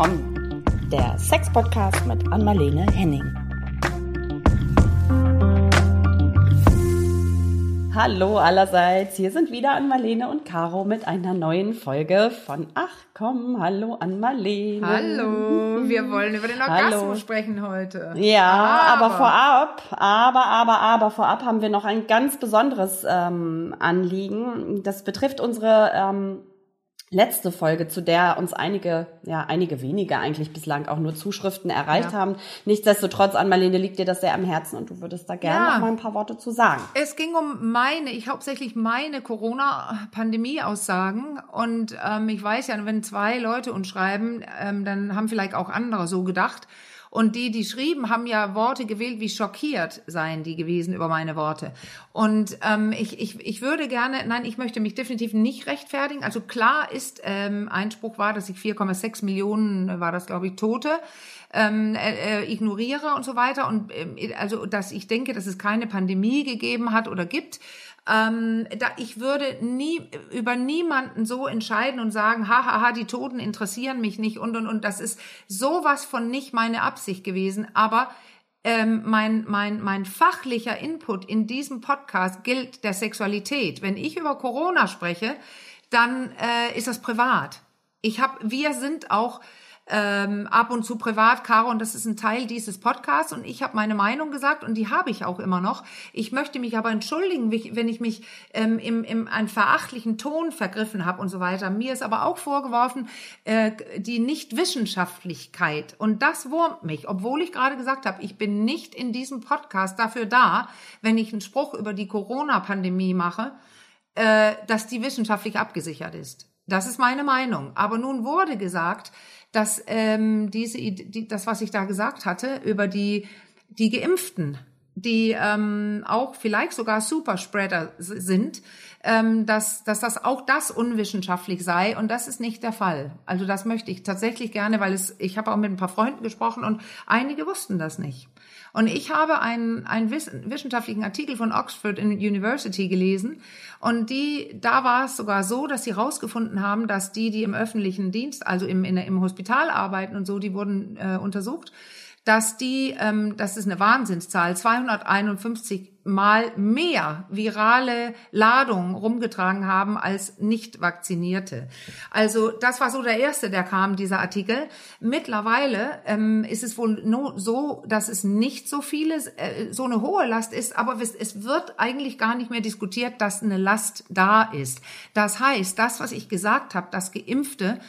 Komm, der Sex-Podcast mit Anmalene Henning. Hallo allerseits, hier sind wieder Anmalene und Caro mit einer neuen Folge von Ach komm, hallo Anmalene. Hallo, wir wollen über den Orgasmus hallo. sprechen heute. Ja, aber. aber. vorab, aber, aber, aber vorab haben wir noch ein ganz besonderes ähm, Anliegen. Das betrifft unsere ähm, letzte Folge, zu der uns einige, ja, einige wenige eigentlich bislang auch nur Zuschriften erreicht ja. haben. Nichtsdestotrotz, Anmalene, liegt dir das sehr am Herzen und du würdest da gerne ja. noch mal ein paar Worte zu sagen. Es ging um meine, ich hauptsächlich meine Corona-Pandemie-Aussagen und ähm, ich weiß ja, wenn zwei Leute uns schreiben, ähm, dann haben vielleicht auch andere so gedacht. Und die, die schrieben, haben ja Worte gewählt, wie schockiert seien die gewesen über meine Worte. Und ähm, ich, ich, ich würde gerne, nein, ich möchte mich definitiv nicht rechtfertigen. Also klar ist, ähm, Einspruch war, dass ich 4,6 Millionen, war das glaube ich, Tote ähm, äh, äh, ignoriere und so weiter. Und äh, also, dass ich denke, dass es keine Pandemie gegeben hat oder gibt. Ähm, da, ich würde nie über niemanden so entscheiden und sagen, hahaha, ha, ha, die Toten interessieren mich nicht und und und. Das ist sowas von nicht meine Absicht gewesen. Aber ähm, mein, mein, mein fachlicher Input in diesem Podcast gilt der Sexualität. Wenn ich über Corona spreche, dann äh, ist das privat. Ich habe, wir sind auch ähm, ab und zu privat, Caro, und das ist ein Teil dieses Podcasts und ich habe meine Meinung gesagt und die habe ich auch immer noch. Ich möchte mich aber entschuldigen, wenn ich mich ähm, im, im einen verachtlichen Ton vergriffen habe und so weiter. Mir ist aber auch vorgeworfen, äh, die Nichtwissenschaftlichkeit und das wurmt mich, obwohl ich gerade gesagt habe, ich bin nicht in diesem Podcast dafür da, wenn ich einen Spruch über die Corona-Pandemie mache, äh, dass die wissenschaftlich abgesichert ist. Das ist meine Meinung. Aber nun wurde gesagt, dass ähm, diese, die, das, was ich da gesagt hatte, über die, die Geimpften, die ähm, auch vielleicht sogar Superspreader sind, ähm, dass, dass das auch das unwissenschaftlich sei und das ist nicht der Fall. Also das möchte ich tatsächlich gerne, weil es, ich habe auch mit ein paar Freunden gesprochen und einige wussten das nicht. Und ich habe einen, einen wissenschaftlichen Artikel von Oxford University gelesen und die, da war es sogar so, dass sie herausgefunden haben, dass die, die im öffentlichen Dienst, also im, in, im Hospital arbeiten und so, die wurden äh, untersucht, dass die, ähm, das ist eine Wahnsinnszahl, 251 mal mehr virale Ladungen rumgetragen haben als nicht vaccinierte. Also das war so der erste, der kam, dieser Artikel. Mittlerweile ähm, ist es wohl no, so, dass es nicht so viele, äh, so eine hohe Last ist, aber es, es wird eigentlich gar nicht mehr diskutiert, dass eine Last da ist. Das heißt, das, was ich gesagt habe, dass Geimpfte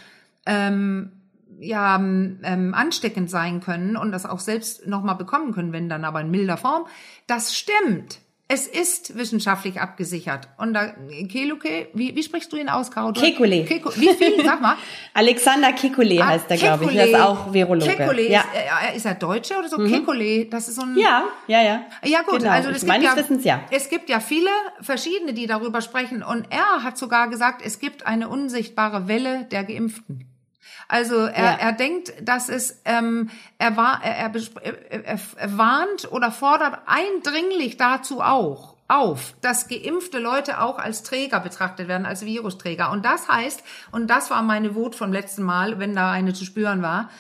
ähm, ja ähm, ansteckend sein können und das auch selbst nochmal bekommen können, wenn dann aber in milder Form. Das stimmt. Es ist wissenschaftlich abgesichert. Und da, Keluke, wie, wie sprichst du ihn aus, Caro? Kekule. Keku, wie viel? Sag mal. Alexander Kekule ah, heißt er, glaube ich. Er ist auch Virologe. Kekule. Ja. Ist, äh, ist er Deutscher oder so? Mhm. Kekule, das ist so ein... Ja, ja, ja. Ja gut, genau. also es gibt, ja, Wissens, ja. es gibt ja viele verschiedene, die darüber sprechen. Und er hat sogar gesagt, es gibt eine unsichtbare Welle der Geimpften. Also er, ja. er denkt, dass es ähm, er, war, er, er, er, er warnt oder fordert eindringlich dazu auch auf, dass geimpfte Leute auch als Träger betrachtet werden, als Virusträger. Und das heißt, und das war meine Wut vom letzten Mal, wenn da eine zu spüren war,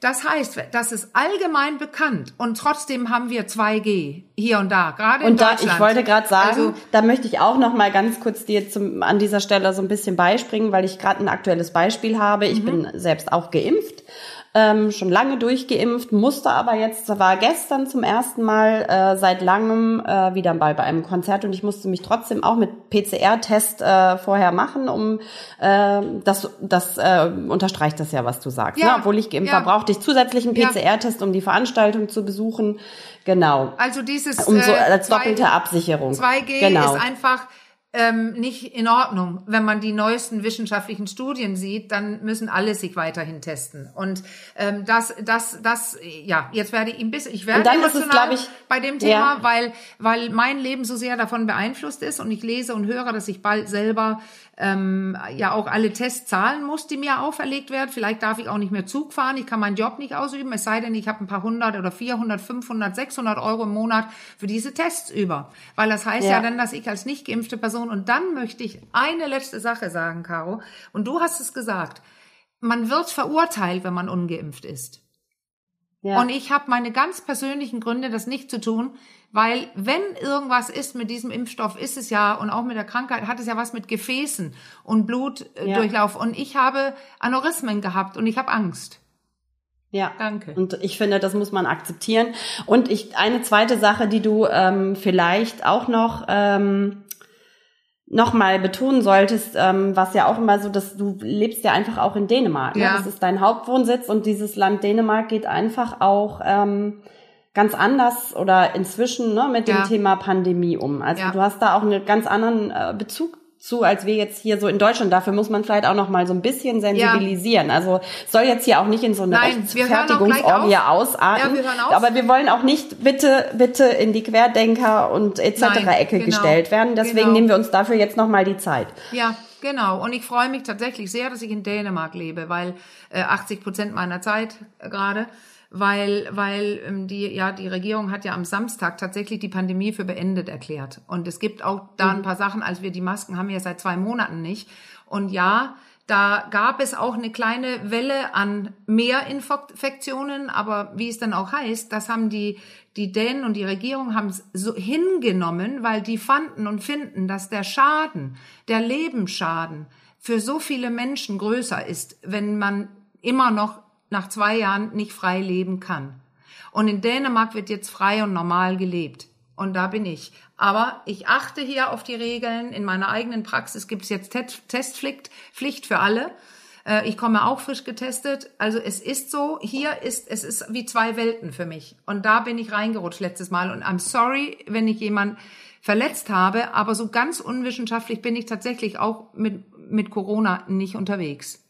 das heißt, das ist allgemein bekannt und trotzdem haben wir 2G hier und da, gerade in und da, Deutschland. Ich wollte gerade sagen, also, da möchte ich auch noch mal ganz kurz dir zum, an dieser Stelle so ein bisschen beispringen, weil ich gerade ein aktuelles Beispiel habe. Ich mhm. bin selbst auch geimpft ähm, schon lange durchgeimpft, musste aber jetzt, war gestern zum ersten Mal äh, seit langem äh, wieder mal bei einem Konzert und ich musste mich trotzdem auch mit PCR-Test äh, vorher machen, um äh, das, das äh, unterstreicht das ja, was du sagst. Ja, ne? Obwohl ich geimpft ja. war, brauchte ich zusätzlichen PCR-Test, um die Veranstaltung zu besuchen. Genau. Also dieses um so äh, als doppelte Absicherung. 2G genau. ist einfach ähm, nicht in Ordnung. Wenn man die neuesten wissenschaftlichen Studien sieht, dann müssen alle sich weiterhin testen. Und ähm, das, das, das, ja, jetzt werde ich ein bisschen, ich werde emotional es, ich, bei dem Thema, ja. weil, weil mein Leben so sehr davon beeinflusst ist und ich lese und höre, dass ich bald selber ähm, ja auch alle Tests zahlen muss, die mir auferlegt werden. Vielleicht darf ich auch nicht mehr Zug fahren, ich kann meinen Job nicht ausüben, es sei denn, ich habe ein paar hundert oder 400, 500, 600 Euro im Monat für diese Tests über. Weil das heißt ja, ja dann, dass ich als nicht geimpfte Person, und dann möchte ich eine letzte Sache sagen, Caro, und du hast es gesagt, man wird verurteilt, wenn man ungeimpft ist. Ja. Und ich habe meine ganz persönlichen Gründe, das nicht zu tun, weil wenn irgendwas ist mit diesem Impfstoff, ist es ja, und auch mit der Krankheit, hat es ja was mit Gefäßen und Blutdurchlauf. Ja. Und ich habe Aneurysmen gehabt und ich habe Angst. Ja, Danke. Und ich finde, das muss man akzeptieren. Und ich eine zweite Sache, die du ähm, vielleicht auch noch ähm, noch mal betonen solltest, ähm, was ja auch immer so, dass du lebst ja einfach auch in Dänemark. Ne? Ja. Das ist dein Hauptwohnsitz und dieses Land Dänemark geht einfach auch ähm, ganz anders oder inzwischen ne, mit dem Ja. Thema Pandemie um. Also Ja. du hast da auch einen ganz anderen äh, Bezug zu, als wir jetzt hier so in Deutschland. Dafür muss man vielleicht auch noch mal so ein bisschen sensibilisieren. Also soll jetzt hier auch nicht in so eine auf. ausarten. Ja, wir. Aber wir wollen auch nicht bitte, bitte in die Querdenker und etc. Nein, Ecke genau, gestellt werden. Deswegen genau. nehmen wir uns dafür jetzt noch mal die Zeit. Ja, genau. Und ich freue mich tatsächlich sehr, dass ich in Dänemark lebe, weil äh, 80 Prozent meiner Zeit äh, gerade, weil weil ähm, die ja die Regierung hat ja am Samstag tatsächlich die Pandemie für beendet erklärt. Und es gibt auch da ein paar Sachen, als wir die Masken haben wir ja seit zwei Monaten nicht. Und ja. Da gab es auch eine kleine Welle an mehr Infektionen, aber wie es dann auch heißt, das haben die, die Dänen und die Regierung haben es so hingenommen, weil die fanden und finden, dass der Schaden, der Lebensschaden für so viele Menschen größer ist, wenn man immer noch nach zwei Jahren nicht frei leben kann. Und in Dänemark wird jetzt frei und normal gelebt. Und da bin ich. Aber ich achte hier auf die Regeln. In meiner eigenen Praxis gibt es jetzt Testpflicht Pflicht für alle. Äh, Ich komme auch frisch getestet. Also es ist so, hier ist, es ist wie zwei Welten für mich. Und da bin ich reingerutscht letztes Mal. Und I'm sorry, wenn ich jemand verletzt habe, aber so ganz unwissenschaftlich bin ich tatsächlich auch mit, mit Corona nicht unterwegs.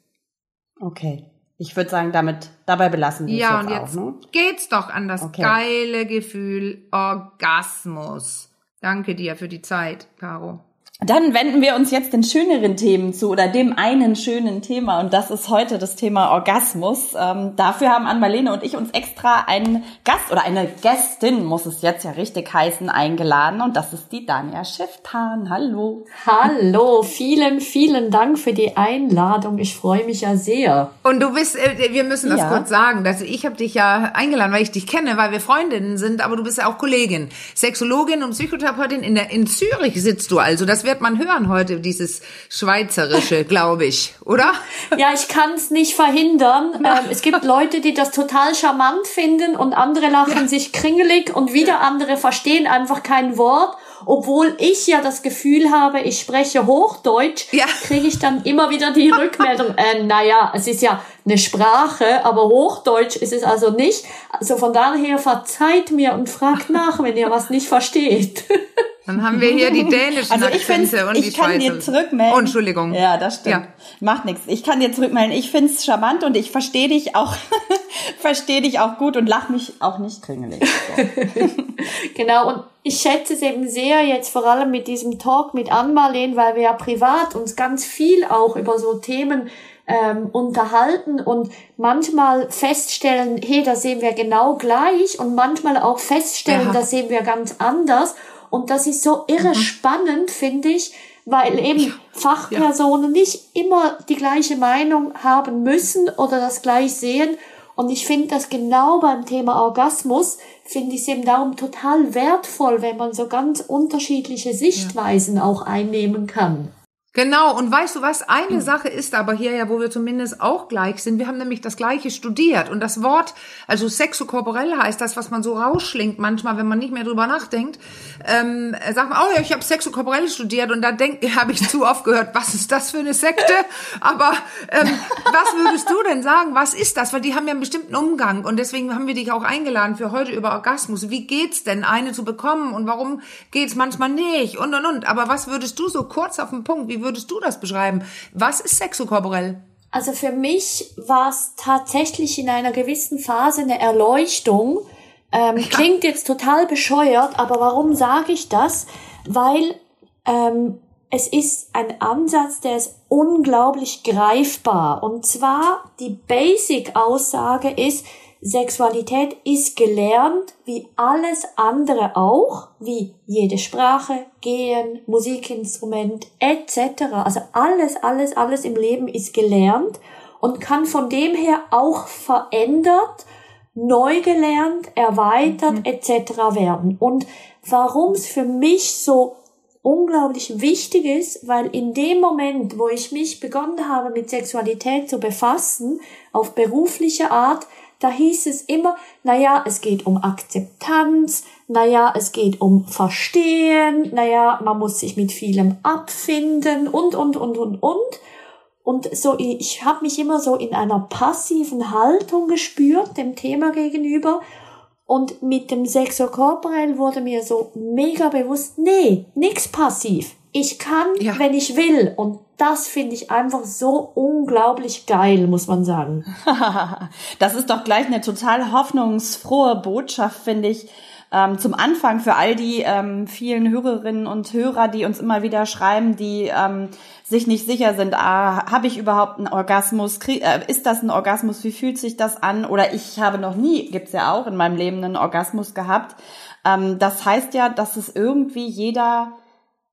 Okay. Ich würde sagen, damit dabei belassen wir Ja, es und jetzt, jetzt auch. Ne? geht's doch an das Okay. geile Gefühl Orgasmus. Danke dir für die Zeit, Caro. Dann wenden wir uns jetzt den schöneren Themen zu oder dem einen schönen Thema und das ist heute das Thema Orgasmus. Ähm, dafür haben Ann-Marlene und ich uns extra einen Gast oder eine Gästin, muss es jetzt ja richtig heißen, eingeladen und das ist die Dania Schifftan. Hallo. Hallo, vielen, vielen Dank für die Einladung. Ich freue mich ja sehr. Und du bist, äh, wir müssen das Ja. kurz sagen, dass ich habe dich ja eingeladen, weil ich dich kenne, weil wir Freundinnen sind, aber du bist ja auch Kollegin, Sexologin und Psychotherapeutin in der in Zürich sitzt du also. Das wird man hören heute, dieses Schweizerische, glaube ich, oder? Ja, ich kann es nicht verhindern. Ähm, es gibt Leute, die das total charmant finden und andere lachen sich kringelig und wieder andere verstehen einfach kein Wort. Obwohl ich ja das Gefühl habe, ich spreche Hochdeutsch, Ja. kriege ich dann immer wieder die Rückmeldung, äh, naja, es ist ja eine Sprache, aber Hochdeutsch ist es also nicht. Also von daher verzeiht mir und fragt nach, wenn ihr was nicht versteht. Dann haben wir hier die dänischen Also ich finde, Akzente und die ich kann dir zurückmelden. Oh, Entschuldigung. Ja, das stimmt. Ja. Macht nichts. Ich kann dir zurückmelden. Ich find's charmant und ich verstehe dich auch, verstehe dich auch gut und lach mich auch nicht kringelig. So. Genau, und ich schätze es eben sehr jetzt vor allem mit diesem Talk mit Ann-Marleen, weil wir ja privat uns ganz viel auch über so Themen ähm, unterhalten und manchmal feststellen, hey, da sehen wir genau gleich und manchmal auch feststellen, Ja. da sehen wir ganz anders. Und das ist so irre spannend, finde ich, weil eben Fachpersonen nicht immer die gleiche Meinung haben müssen oder das gleich sehen. Und ich finde das genau beim Thema Orgasmus, finde ich es eben darum total wertvoll, wenn man so ganz unterschiedliche Sichtweisen auch einnehmen kann. Genau, und weißt du was? Eine Sache ist aber hier ja, wo wir zumindest auch gleich sind. Wir haben nämlich das Gleiche studiert. Und das Wort, also sexokorporell heißt das, was man so rausschlingt manchmal, wenn man nicht mehr drüber nachdenkt. Ähm, sagt man, oh ja, ich habe sexokorporell studiert. Und da habe ich zu oft gehört, was ist das für eine Sekte? Aber ähm, was würdest du denn sagen? Was ist das? Weil die haben ja einen bestimmten Umgang. Und deswegen haben wir dich auch eingeladen für heute über Orgasmus. Wie geht's denn, eine zu bekommen? Und warum geht's manchmal nicht? Und, und, und. Aber was würdest du so kurz auf den Punkt, wie würdest du das beschreiben? Was ist sexokorporell? Also für mich war es tatsächlich in einer gewissen Phase eine Erleuchtung. Ähm, Klingt jetzt total bescheuert, aber warum sage ich das? Weil ähm, es ist ein Ansatz, der ist unglaublich greifbar. Und zwar die Basic-Aussage ist, Sexualität ist gelernt, wie alles andere auch, wie jede Sprache, Gehen, Musikinstrument etc. Also alles, alles, alles im Leben ist gelernt. und kann von dem her auch verändert, neu gelernt, erweitert mhm. etc. werden. Und warum es für mich so unglaublich wichtig ist, weil in dem Moment, wo ich mich begonnen habe, mit Sexualität zu befassen, auf berufliche Art, da hieß es immer, naja, es geht um Akzeptanz, naja, es geht um Verstehen, naja, man muss sich mit vielem abfinden und, und, und, und, und. Und so, ich habe mich immer so in einer passiven Haltung gespürt, dem Thema gegenüber. Und mit dem Sexo Corporell wurde mir so mega bewusst, nee, nix passiv. Ich kann, ja. wenn ich will. Und das finde ich einfach so unglaublich geil, muss man sagen. das ist doch gleich eine total hoffnungsfrohe Botschaft, finde ich. Ähm, zum Anfang für all die ähm, vielen Hörerinnen und Hörer, die uns immer wieder schreiben, die ähm, sich nicht sicher sind, ah, habe ich überhaupt einen Orgasmus? Krieg, äh, ist das ein Orgasmus? Wie fühlt sich das an? Oder ich habe noch nie, gibt's ja auch in meinem Leben einen Orgasmus gehabt. Ähm, das heißt ja, dass es irgendwie jeder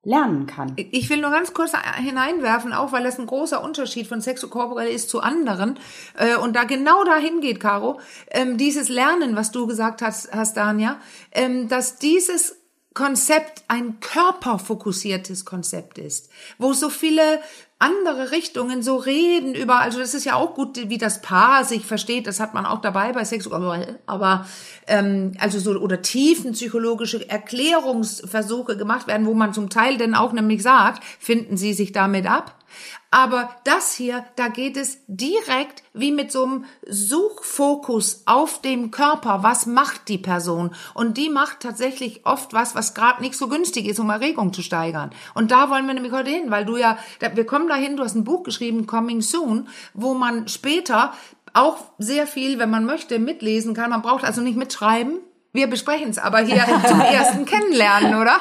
lernen kann. Ich will nur ganz kurz hineinwerfen, auch weil das ein großer Unterschied von sexokorporell ist zu anderen äh, und da genau dahin geht, Caro, ähm, dieses Lernen, was du gesagt hast, hast Dania, ähm, dass dieses Konzept ein körperfokussiertes Konzept ist, wo so viele andere Richtungen so reden über, also das ist ja auch gut, wie das Paar sich versteht, das hat man auch dabei bei Sexualität, aber ähm, also so oder tiefenpsychologische Erklärungsversuche gemacht werden, wo man zum Teil dann auch nämlich sagt, finden Sie sich damit ab? Aber das hier, da geht es direkt wie mit so einem Suchfokus auf dem Körper. Was macht die Person? Und die macht tatsächlich oft was, was gerade nicht so günstig ist, um Erregung zu steigern. Und da wollen wir nämlich heute hin, weil du ja, wir kommen dahin, du hast ein Buch geschrieben, Coming Soon, wo man später auch sehr viel, wenn man möchte, mitlesen kann. Man braucht also nicht mitschreiben, wir besprechen es aber hier zum ersten Kennenlernen, oder?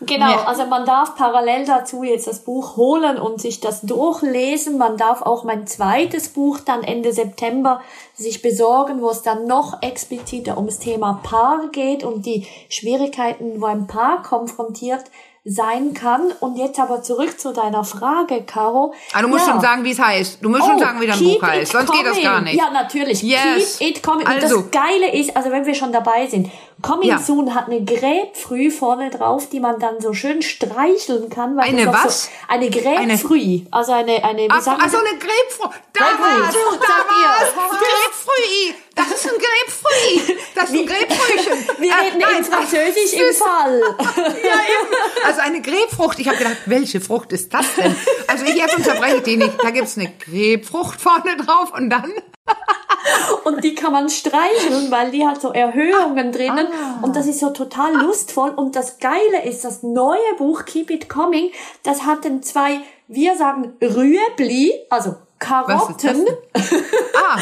Genau, ja. also man darf parallel dazu jetzt das Buch holen und sich das durchlesen. Man darf auch mein zweites Buch dann Ende September sich besorgen, wo es dann noch expliziter ums Thema Paar geht und die Schwierigkeiten, wo ein Paar konfrontiert sein kann. Und jetzt aber zurück zu deiner Frage, Caro. Ah, du musst ja. schon sagen, wie es heißt. Du musst oh, schon sagen, wie dein Buch heißt. Sonst coming. geht das gar nicht. Ja, natürlich. Yes. Keep it coming. Also. Und das Geile ist, also wenn wir schon dabei sind, Coming ja. Soon hat eine Gräbfrüh vorne drauf, die man dann so schön streicheln kann. Weil eine was? So, eine Gräbfrüh. Also eine, eine, wie ach, ach so, eine Gräbfrüh. Da war's, da war's. Gräbfrüh. Das ist ein Gräbfrüh. Das ist ein Gräbfrühchen. Wir reden äh, in Französisch im Fall. ja, eben. Also eine Gräbfrucht. Ich habe gedacht, welche Frucht ist das denn? Also ich jetzt unterbreche die nicht. Da gibt's eine Gräbfrucht vorne drauf und dann und die kann man streicheln, weil die hat so Erhöhungen drinnen ah. und das ist so total lustvoll und das Geile ist, das neue Buch Keep It Coming, das hat dann zwei, wir sagen Rüebli, also Karotten, ah.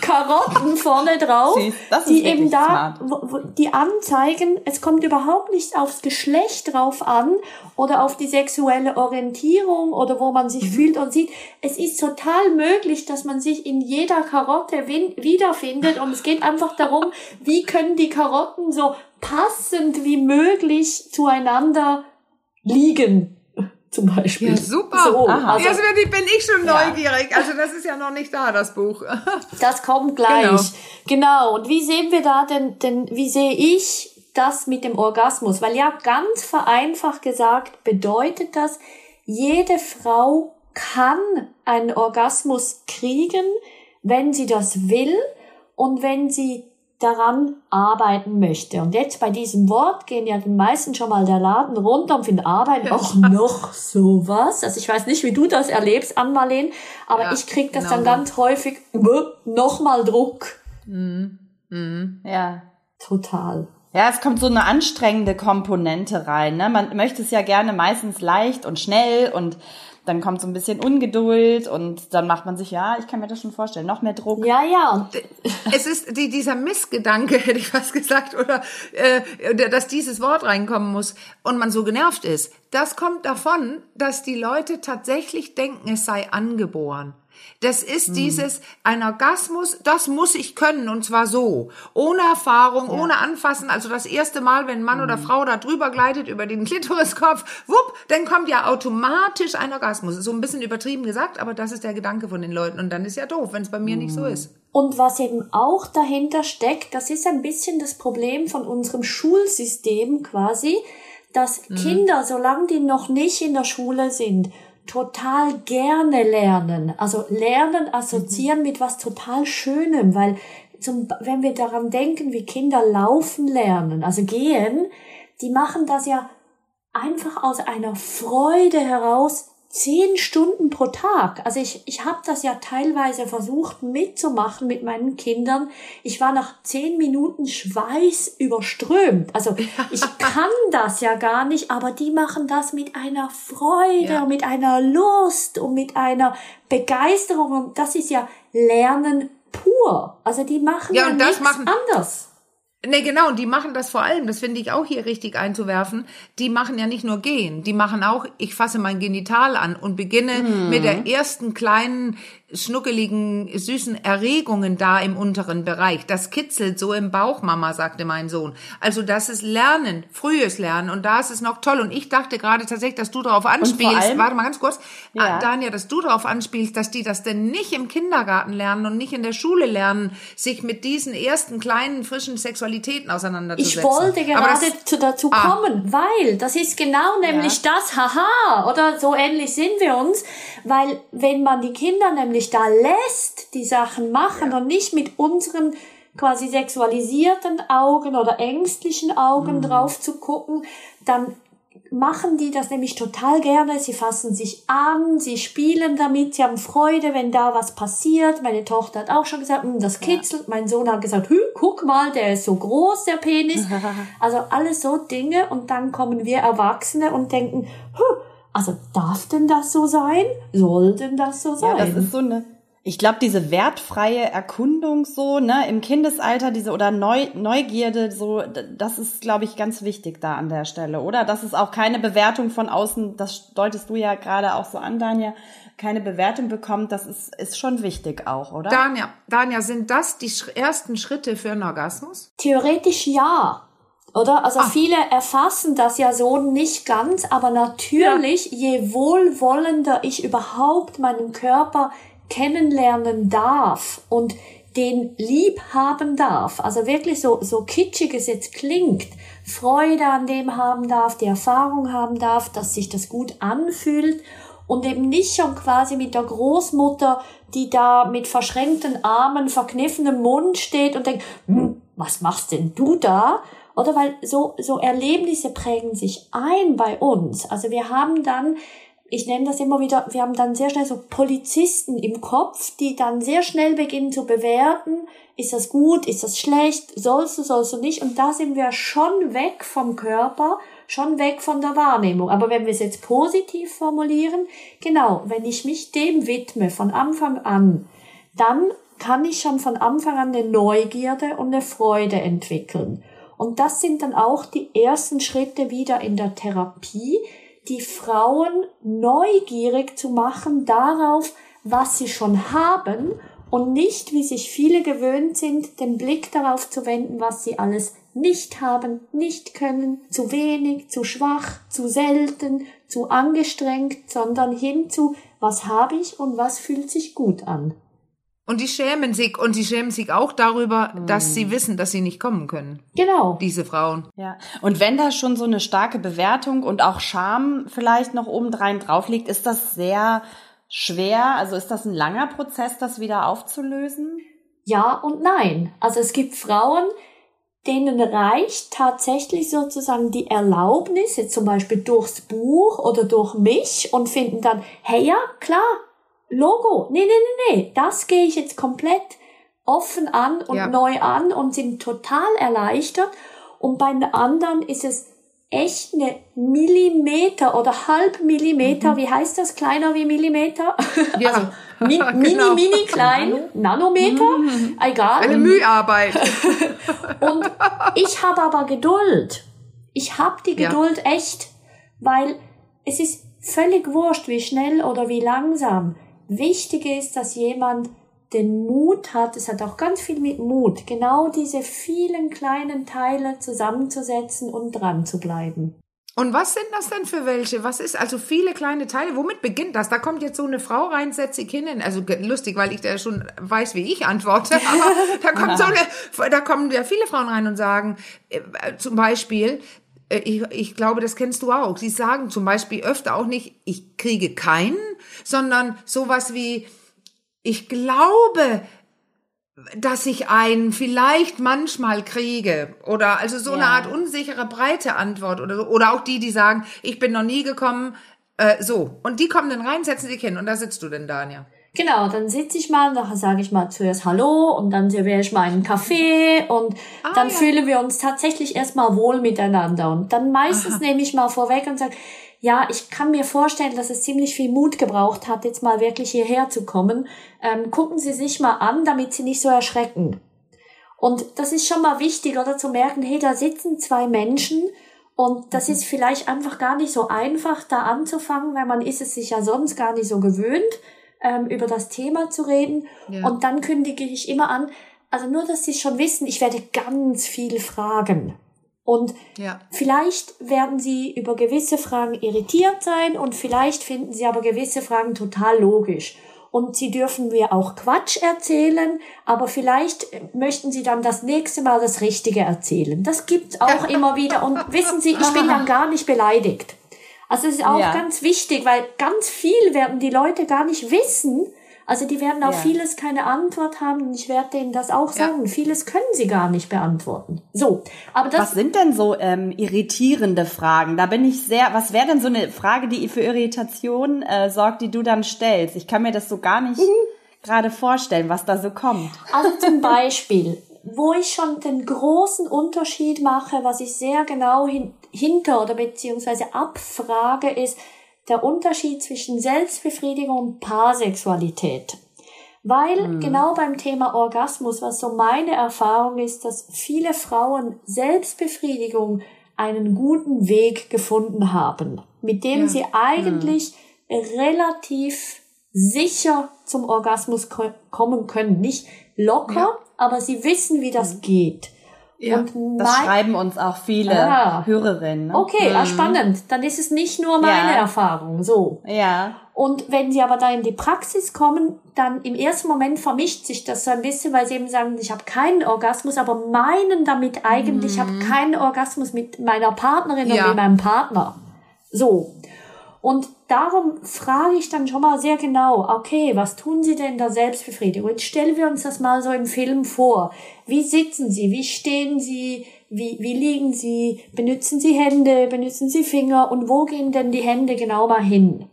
Karotten vorne drauf, die eben da, wo, die anzeigen, es kommt überhaupt nicht aufs Geschlecht drauf an oder auf die sexuelle Orientierung oder wo man sich mhm. fühlt und sieht. Es ist total möglich, dass man sich in jeder Karotte wiederfindet und es geht einfach darum, wie können die Karotten so passend wie möglich zueinander liegen zum Beispiel. Ja, super. So, also, Jetzt bin ich schon neugierig. Also das ist ja noch nicht da, das Buch. Das kommt gleich. Genau. genau. Und wie sehen wir da denn, denn wie sehe ich das mit dem Orgasmus? Weil ja, ganz vereinfacht gesagt bedeutet das, jede Frau kann einen Orgasmus kriegen, wenn sie das will und wenn sie daran arbeiten möchte. Und jetzt bei diesem Wort gehen ja den meisten schon mal der Laden runter und finden Arbeit auch noch sowas. Also ich weiß nicht, wie du das erlebst, Ann-Marleen, aber ja, ich krieg das genau dann ganz häufig, nochmal Druck. Mhm. Mhm. Ja. Total. Ja, es kommt so eine anstrengende Komponente rein. Ne? Man möchte es ja gerne meistens leicht und schnell und dann kommt so ein bisschen Ungeduld und dann macht man sich, ja, ich kann mir das schon vorstellen, noch mehr Druck. Ja, ja. es ist die, dieser Missgedanke, hätte ich fast gesagt, oder äh, dass dieses Wort reinkommen muss und man so genervt ist. Das kommt davon, dass die Leute tatsächlich denken, es sei angeboren. Das ist dieses, ein Orgasmus, das muss ich können und zwar so. Ohne Erfahrung, ohne Anfassen. Also das erste Mal, wenn Mann oder Frau da drüber gleitet über den Klitoriskopf, wupp, dann kommt ja automatisch ein Orgasmus. So ein bisschen übertrieben gesagt, aber das ist der Gedanke von den Leuten. Und dann ist ja doof, wenn es bei mir nicht so ist. Und was eben auch dahinter steckt, das ist ein bisschen das Problem von unserem Schulsystem quasi, dass Kinder, solange die noch nicht in der Schule sind, total gerne lernen. Also lernen assoziieren mit was total Schönem, weil zum, wenn wir daran denken, wie Kinder laufen lernen, also gehen, die machen das ja einfach aus einer Freude heraus zehn Stunden pro Tag. Also ich, ich habe das ja teilweise versucht mitzumachen mit meinen Kindern. Ich war nach zehn Minuten Schweiß überströmt. Also ich kann das ja gar nicht, aber die machen das mit einer Freude Ja. und mit einer Lust und mit einer Begeisterung. Und das ist ja Lernen pur. Also die machen Ja, ja, und das nichts machen- anders. Nee, genau, und die machen das vor allem, das finde ich auch hier richtig einzuwerfen, die machen ja nicht nur gehen, die machen auch, ich fasse mein Genital an und beginne mit der ersten kleinen, schnuckeligen, süßen Erregungen da im unteren Bereich. Das kitzelt so im Bauch, Mama, sagte mein Sohn. Also das ist Lernen, frühes Lernen und da ist es noch toll. Und ich dachte gerade tatsächlich, dass du darauf anspielst, allem- warte mal ganz kurz, Ja. Ah, Daniel, dass du darauf anspielst, dass die das denn nicht im Kindergarten lernen und nicht in der Schule lernen, sich mit diesen ersten kleinen, frischen Sexualitäten auseinanderzusetzen. Ich wollte gerade das- zu, dazu Ah. kommen, weil das ist genau nämlich das, haha, oder so ähnlich sind wir uns, weil wenn man die Kinder nämlich da lässt, die Sachen machen und nicht mit unseren quasi sexualisierten Augen oder ängstlichen Augen Mhm. drauf zu gucken, dann machen die das nämlich total gerne. Sie fassen sich an, sie spielen damit, sie haben Freude, wenn da was passiert. Meine Tochter hat auch schon gesagt, "Hm, das kitzelt. Mein Sohn hat gesagt, Hü, guck mal, der ist so groß, der Penis. Also alles so Dinge und dann kommen wir Erwachsene und denken, also darf denn das so sein? Soll denn das so sein? Ja, das ist so eine, ich glaube, diese wertfreie Erkundung so, ne, im Kindesalter, diese oder Neu, Neugierde, so, das ist, glaube ich, ganz wichtig da an der Stelle, oder? Das ist auch keine Bewertung von außen, das deutest du ja gerade auch so an, Danja, keine Bewertung bekommt, das ist, ist schon wichtig auch, oder? Danja, Danja, sind das die ersten Schritte für einen Orgasmus? Theoretisch ja. Oder? Also Ah. viele erfassen das ja so nicht ganz, aber natürlich, je wohlwollender ich überhaupt meinen Körper kennenlernen darf und den lieb haben darf, also wirklich so, so kitschig es jetzt klingt, Freude an dem haben darf, die Erfahrung haben darf, dass sich das gut anfühlt und eben nicht schon quasi mit der Großmutter, die da mit verschränkten Armen, verkniffenem Mund steht und denkt, hm, was machst denn du da? Oder weil so, so Erlebnisse prägen sich ein bei uns. Also wir haben dann, ich nenne das immer wieder, wir haben dann sehr schnell so Polizisten im Kopf, die dann sehr schnell beginnen zu bewerten, ist das gut, ist das schlecht, sollst du, sollst du nicht. Und da sind wir schon weg vom Körper, schon weg von der Wahrnehmung. Aber wenn wir es jetzt positiv formulieren, genau, wenn ich mich dem widme von Anfang an, dann kann ich schon von Anfang an eine Neugierde und eine Freude entwickeln. Und das sind dann auch die ersten Schritte wieder in der Therapie, die Frauen neugierig zu machen darauf, was sie schon haben und nicht, wie sich viele gewöhnt sind, den Blick darauf zu wenden, was sie alles nicht haben, nicht können, zu wenig, zu schwach, zu selten, zu angestrengt, sondern hin zu, was habe ich und was fühlt sich gut an. Und die schämen sich, und sie schämen sich auch darüber, dass sie wissen, dass sie nicht kommen können. Genau. Diese Frauen. Ja, und wenn da schon so eine starke Bewertung und auch Scham vielleicht noch obendrein drauf liegt, ist das sehr schwer, also ist das ein langer Prozess, das wieder aufzulösen? Ja und nein. Also es gibt Frauen, denen reicht tatsächlich sozusagen die Erlaubnis, jetzt zum Beispiel durchs Buch oder durch mich und finden dann, hey ja, klar, Logo, nee, nee, nee, nee, das gehe ich jetzt komplett offen an und Ja. neu an und sind total erleichtert. Und bei den anderen ist es echt eine Millimeter oder halb Millimeter, wie heißt das, kleiner wie Millimeter? Ja. Also mi mini, Genau. mini klein, Nanometer, egal. Eine Müharbeit. Und ich habe aber Geduld. Ich habe die Ja. Geduld echt, weil es ist völlig wurscht, wie schnell oder wie langsam. Wichtig ist, dass jemand den Mut hat, es hat auch ganz viel mit Mut, genau diese vielen kleinen Teile zusammenzusetzen und dran zu bleiben. Und was sind das denn für welche? Was ist also viele kleine Teile? Womit beginnt das? Da kommt jetzt so eine Frau rein, setzt sich hin. Also lustig, weil ich da schon weiß, wie ich antworte. Aber da kommt so eine, da kommen ja viele Frauen rein und sagen, äh, zum Beispiel, ich, ich glaube, das kennst du auch. Sie sagen zum Beispiel öfter auch nicht, ich kriege keinen, sondern sowas wie, ich glaube, dass ich einen vielleicht manchmal kriege oder also so ja. eine Art unsichere breite Antwort oder oder auch die, die sagen, ich bin noch nie gekommen, äh, so und die kommen dann rein, setzen sich hin und da sitzt du denn, Daniel. Genau, dann sitze ich mal, nachher sage ich mal zuerst Hallo und dann serviere ich mal einen Kaffee und ah, dann ja. fühlen wir uns tatsächlich erstmal wohl miteinander und dann meistens Aha. nehme ich mal vorweg und sage, ja, ich kann mir vorstellen, dass es ziemlich viel Mut gebraucht hat, jetzt mal wirklich hierher zu kommen. Ähm, gucken Sie sich mal an, damit Sie nicht so erschrecken. Und das ist schon mal wichtig, oder zu merken, hey, da sitzen zwei Menschen und das mhm. ist vielleicht einfach gar nicht so einfach, da anzufangen, weil man ist es sich ja sonst gar nicht so gewöhnt, ähm, über das Thema zu reden. Ja. Und dann kündige ich immer an, also nur, dass Sie schon wissen, ich werde ganz viel fragen. Und ja. vielleicht werden Sie über gewisse Fragen irritiert sein und vielleicht finden Sie aber gewisse Fragen total logisch. Und Sie dürfen mir auch Quatsch erzählen, aber vielleicht möchten Sie dann das nächste Mal das Richtige erzählen. Das gibt's auch immer wieder. Und wissen Sie, ich bin dann gar nicht beleidigt. Also es ist auch ja. ganz wichtig, weil ganz viel werden die Leute gar nicht wissen, also die werden auf ja. vieles keine Antwort haben. Ich werde denen das auch sagen. Ja. Vieles können sie gar nicht beantworten. So, aber das. Was sind denn so ähm, irritierende Fragen? Da bin ich sehr. Was wäre denn so eine Frage, die für Irritation äh, sorgt, die du dann stellst? Ich kann mir das so gar nicht mhm. gerade vorstellen, was da so kommt. Also zum Beispiel, wo ich schon den großen Unterschied mache, was ich sehr genau hin, hinter oder beziehungsweise abfrage, ist der Unterschied zwischen Selbstbefriedigung und Paarsexualität. Weil mhm. genau beim Thema Orgasmus, was so meine Erfahrung ist, dass viele Frauen Selbstbefriedigung einen guten Weg gefunden haben, mit dem ja. sie eigentlich mhm. relativ sicher zum Orgasmus kommen können. Nicht locker, ja. aber sie wissen, wie das mhm. geht. Ja, das schreiben uns auch viele ah, Hörerinnen. Ne? Okay, ah, mhm. spannend. Dann ist es nicht nur meine ja. Erfahrung, so. Ja. Und wenn sie aber da in die Praxis kommen, dann im ersten Moment vermischt sich das so ein bisschen, weil sie eben sagen, ich habe keinen Orgasmus, aber meinen damit eigentlich, mhm. ich habe keinen Orgasmus mit meiner Partnerin ja. oder mit meinem Partner. So. Und darum frage ich dann schon mal sehr genau, okay, was tun Sie denn da Selbstbefriedigung? Jetzt stellen wir uns das mal so im Film vor. Wie sitzen Sie? Wie stehen Sie? Wie, wie liegen Sie? Benutzen Sie Hände? Benutzen Sie Finger? Und wo gehen denn die Hände genau mal hin?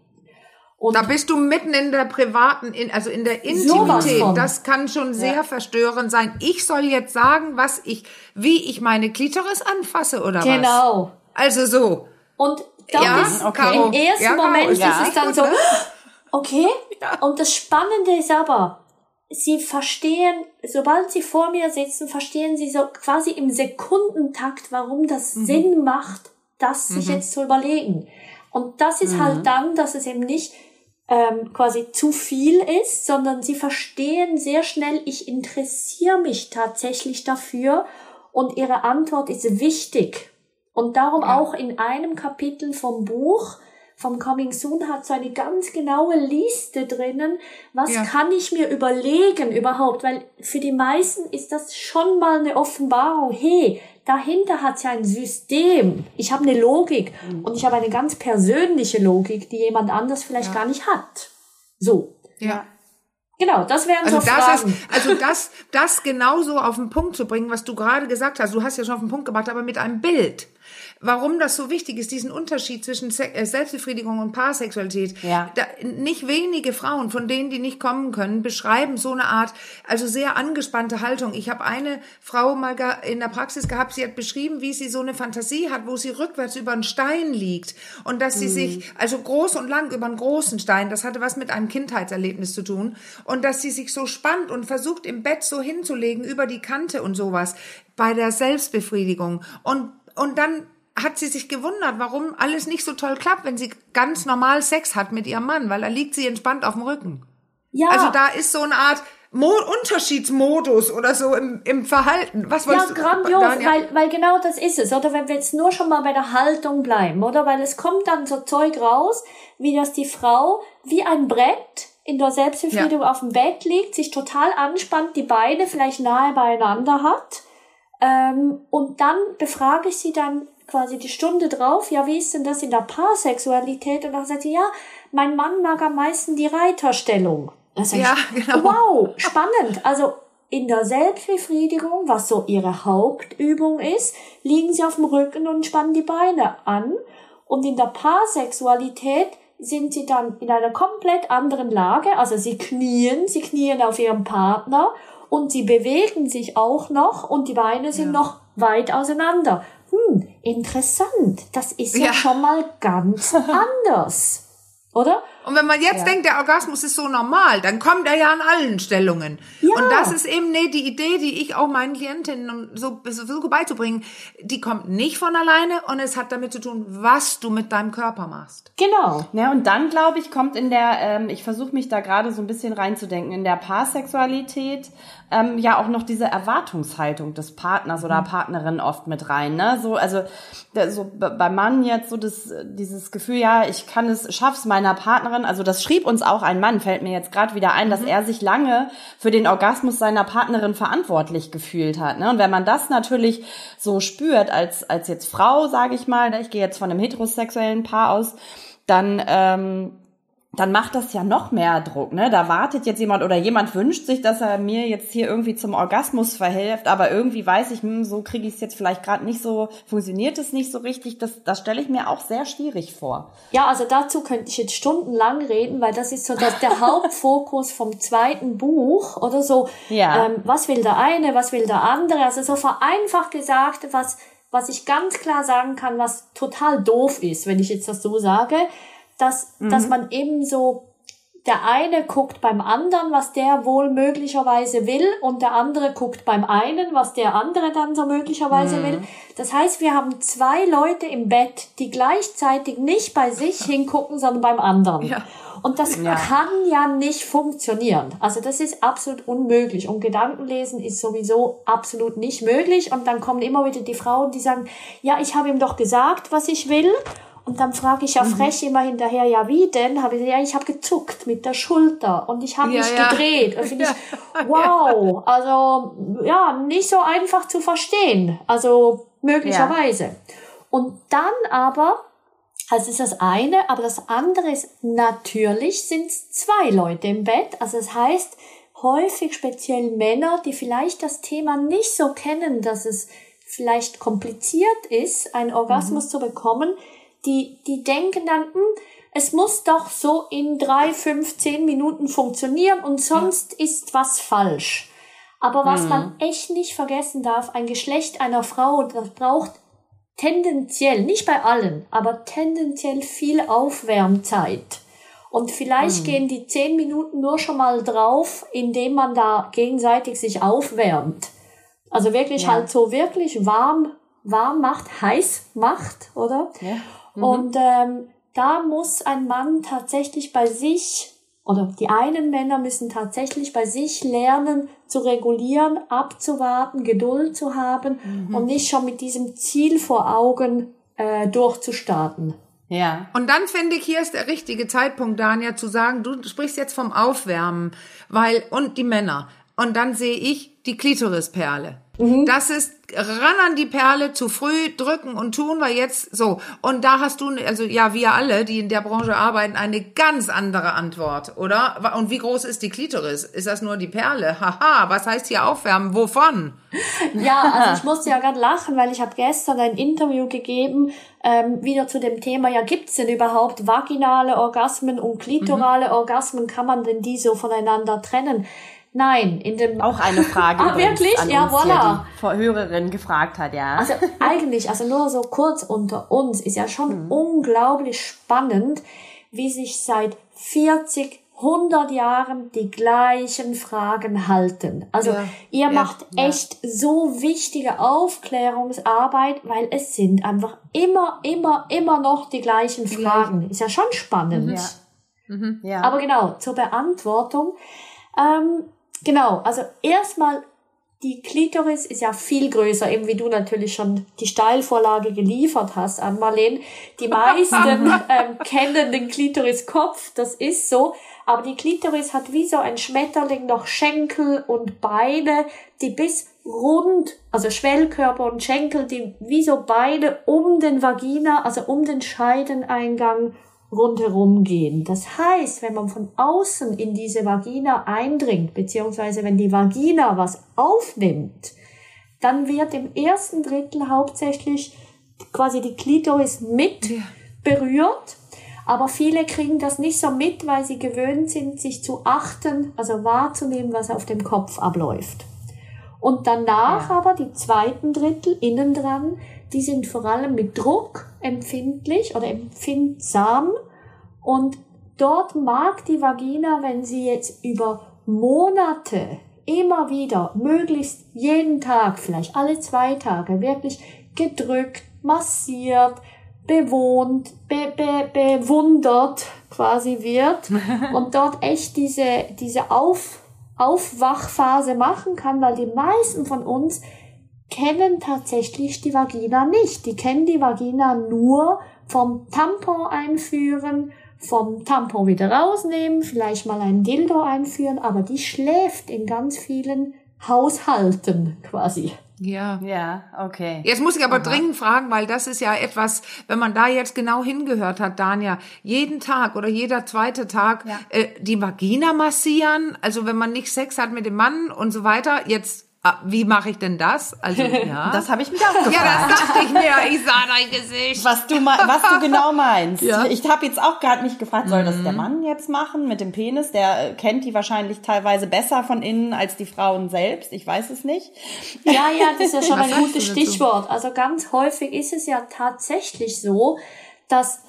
Und da bist du mitten in der privaten, in, also in der Intimität. Das kann schon sehr ja. verstörend sein. Ich soll jetzt sagen, was ich, wie ich meine Klitoris anfasse oder genau. was? Genau. Also so. Und dann ja, ist okay. im ersten ja, Moment ja. ist es dann so, okay. Und das Spannende ist aber, sie verstehen, sobald sie vor mir sitzen, verstehen sie so quasi im Sekundentakt, warum das mhm. Sinn macht, das sich mhm. jetzt zu überlegen. Und das ist halt mhm. halt dann, dass es eben nicht ähm, quasi zu viel ist, sondern sie verstehen sehr schnell, ich interessiere mich tatsächlich dafür und ihre Antwort ist wichtig. Und darum ja. auch in einem Kapitel vom Buch vom Coming Soon hat so eine ganz genaue Liste drinnen, was ja. kann ich mir überlegen überhaupt, weil für die meisten ist das schon mal eine Offenbarung. Hey, dahinter hat ja ein System. Ich habe eine Logik mhm. und ich habe eine ganz persönliche Logik, die jemand anders vielleicht ja. gar nicht hat. So. Ja. Genau, das wären also so das Fragen. Ist, also das, das genauso auf den Punkt zu bringen, was du gerade gesagt hast. Du hast ja schon auf den Punkt gebracht, aber mit einem Bild warum das so wichtig ist, diesen Unterschied zwischen äh, Selbstbefriedigung und Paarsexualität. Ja. Da, nicht wenige Frauen, von denen, die nicht kommen können, beschreiben so eine Art, also sehr angespannte Haltung. Ich habe eine Frau mal in der Praxis gehabt, sie hat beschrieben, wie sie so eine Fantasie hat, wo sie rückwärts über einen Stein liegt und dass sie mhm. sich, also groß und lang über einen großen Stein, das hatte was mit einem Kindheitserlebnis zu tun und dass sie sich so spannt und versucht im Bett so hinzulegen über die Kante und sowas bei der Selbstbefriedigung und und dann hat sie sich gewundert, warum alles nicht so toll klappt, wenn sie ganz normal Sex hat mit ihrem Mann, weil da liegt sie entspannt auf dem Rücken. Ja. Also da ist so eine Art Mo Unterschiedsmodus oder so im, im Verhalten. Was Ja, wolltest du? grandios, Daniel? weil, weil genau das ist es. Oder wenn wir jetzt nur schon mal bei der Haltung bleiben, oder? Weil es kommt dann so Zeug raus, wie dass die Frau wie ein Brett in der Selbstbefriedigung auf dem Bett liegt, sich total anspannt, die Beine vielleicht nahe beieinander hat. Ähm, und dann befrage ich sie dann quasi die Stunde drauf, ja, wie ist denn das in der Paarsexualität? Und dann sagt sie, ja, mein Mann mag am meisten die Reiterstellung. Sag Ja, genau. Wow, spannend. Also in der Selbstbefriedigung, was so ihre Hauptübung ist, liegen sie auf dem Rücken und spannen die Beine an. Und in der Paarsexualität sind sie dann in einer komplett anderen Lage. Also sie knien, sie knien auf ihrem Partner und sie bewegen sich auch noch und die Beine sind noch weit auseinander. Hm, interessant. Das ist ja, Ja. schon mal ganz anders. Oder? Und wenn man jetzt denkt, der Orgasmus ist so normal, dann kommt er ja an allen Stellungen. Ja. Und das ist eben nee, die Idee, die ich auch meinen Klientinnen so versuche beizubringen, die kommt nicht von alleine und es hat damit zu tun, was du mit deinem Körper machst. Genau. Ja, und dann, glaube ich, kommt in der, ähm, ich versuche mich da gerade so ein bisschen reinzudenken, in der Paarsexualität ähm, ja auch noch diese Erwartungshaltung des Partners oder Partnerin oft mit rein. Ne? So, also so beim Mann jetzt so das, dieses Gefühl, ja, ich kann es, schaff's meiner Partnerin. Also das schrieb uns auch ein Mann, fällt mir jetzt gerade wieder ein, dass er sich lange für den Orgasmus seiner Partnerin verantwortlich gefühlt hat. Ne? Und wenn man das natürlich so spürt als als jetzt Frau, sage ich mal, ne, ich gehe jetzt von einem heterosexuellen Paar aus, dann ähm, dann macht das ja noch mehr Druck, ne? Da wartet jetzt jemand oder jemand wünscht sich, dass er mir jetzt hier irgendwie zum Orgasmus verhilft, aber irgendwie weiß ich, hm, so kriege ich es jetzt vielleicht gerade nicht so, funktioniert es nicht so richtig. Das, das stelle ich mir auch sehr schwierig vor. Ja, also dazu könnte ich jetzt stundenlang reden, weil das ist so das, der Hauptfokus vom zweiten Buch oder so. Ja. Ähm, was will der eine, was will der andere? Also so vereinfacht gesagt, was, was ich ganz klar sagen kann, was total doof ist, wenn ich jetzt das so sage, dass, dass man eben so der eine guckt beim anderen, was der wohl möglicherweise will, und der andere guckt beim einen, was der andere dann so möglicherweise will. Das heißt, wir haben zwei Leute im Bett, die gleichzeitig nicht bei sich hingucken, sondern beim anderen. Ja. Und das kann ja nicht funktionieren. Also das ist absolut unmöglich. Und Gedankenlesen ist sowieso absolut nicht möglich. Und dann kommen immer wieder die Frauen, die sagen, ja, ich habe ihm doch gesagt, was ich will. Und dann frage ich ja Mhm. frech immer hinterher, ja wie denn? Habe ich gesagt, ja, ich habe gezuckt mit der Schulter und ich habe Ja, mich ja. gedreht. Und finde ich, wow, also ja, nicht so einfach zu verstehen. Also möglicherweise. Und dann aber, also ist das eine, aber das andere ist, natürlich sind zwei Leute im Bett. Also das heißt, häufig speziell Männer, die vielleicht das Thema nicht so kennen, dass es vielleicht kompliziert ist, einen Orgasmus zu bekommen, die, die denken dann, hm, es muss doch so in drei, fünf, zehn Minuten funktionieren und sonst ist was falsch. Aber was man echt nicht vergessen darf, ein Geschlecht einer Frau, das braucht tendenziell, nicht bei allen, aber tendenziell viel Aufwärmzeit. Und vielleicht gehen die zehn Minuten nur schon mal drauf, indem man da gegenseitig sich aufwärmt. Also wirklich halt so wirklich warm, warm macht, heiß macht, oder? Und ähm, da muss ein Mann tatsächlich bei sich, oder die einen Männer müssen tatsächlich bei sich lernen zu regulieren, abzuwarten, Geduld zu haben und nicht schon mit diesem Ziel vor Augen äh, durchzustarten. Ja. Und dann finde ich, hier ist der richtige Zeitpunkt, Dania, zu sagen, du sprichst jetzt vom Aufwärmen, weil, und die Männer. Und dann sehe ich die Klitorisperle. Das ist ran an die Perle, zu früh drücken und tun wir jetzt so. Und da hast du, also ja, wir alle, die in der Branche arbeiten, eine ganz andere Antwort, oder? Und wie groß ist die Klitoris? Ist das nur die Perle? Haha, was heißt hier aufwärmen? Wovon? Ja, also ich musste ja gerade lachen, weil ich habe gestern ein Interview gegeben, ähm, wieder zu dem Thema, ja, gibt's denn überhaupt vaginale Orgasmen und klitorale Orgasmen? Kann man denn die so voneinander trennen? Nein, in dem Auch eine Frage, Ah, wirklich? an Ja, uns voilà. hier, die Vor- Hörerin gefragt hat, ja. Also eigentlich, also nur so kurz unter uns, ist ja schon unglaublich spannend, wie sich seit 40, 100 Jahren die gleichen Fragen halten. Also Ja, ihr ja, macht ja. echt so wichtige Aufklärungsarbeit, weil es sind einfach immer, immer, immer noch die gleichen Fragen. Ist ja schon spannend. Ja. Mhm, ja. Aber genau, zur Beantwortung. Ähm, genau, also erstmal die Klitoris ist ja viel größer, eben wie du natürlich schon die Steilvorlage geliefert hast an Marlene. Die meisten ähm, kennen den Klitoriskopf, das ist so. Aber die Klitoris hat wie so ein Schmetterling noch Schenkel und Beine, die bis rund, also Schwellkörper und Schenkel, die wie so Beine um den Vagina, also um den Scheideneingang rundherum gehen. Das heißt, wenn man von außen in diese Vagina eindringt, beziehungsweise wenn die Vagina was aufnimmt, dann wird im ersten Drittel hauptsächlich quasi die Klitoris mit berührt. Aber viele kriegen das nicht so mit, weil sie gewöhnt sind, sich zu achten, also wahrzunehmen, was auf dem Kopf abläuft. Und danach ja. aber die zweiten Drittel innen dran, die sind vor allem mit Druck empfindlich oder empfindsam. Und dort mag die Vagina, wenn sie jetzt über Monate immer wieder, möglichst jeden Tag, vielleicht alle zwei Tage, wirklich gedrückt, massiert, bewohnt, be, be, bewundert quasi wird und dort echt diese, diese Auf, Aufwachphase machen kann, weil die meisten von uns kennen tatsächlich die Vagina nicht. Die kennen die Vagina nur vom Tampon einführen, vom Tampon wieder rausnehmen, vielleicht mal ein Dildo einführen, aber die schläft in ganz vielen Haushalten quasi. Ja. Ja, okay. Jetzt muss ich aber Aha. dringend fragen, weil das ist ja etwas, wenn man da jetzt genau hingehört hat, Dania, jeden Tag oder jeder zweite Tag ja. äh, die Vagina massieren, also wenn man nicht Sex hat mit dem Mann und so weiter, jetzt wie mache ich denn das? Also, ja. das habe ich mich auch gefragt. Ja, das dachte ich mir. Ich sah dein Gesicht. Was du, was du genau meinst. Ja. Ich habe jetzt auch gerade mich gefragt, soll das der mhm. Mann jetzt machen mit dem Penis? Der äh, kennt die wahrscheinlich teilweise besser von innen als die Frauen selbst. Ich weiß es nicht. Ja, ja, das ist ja schon was ein gutes Stichwort. Also ganz häufig ist es ja tatsächlich so, dass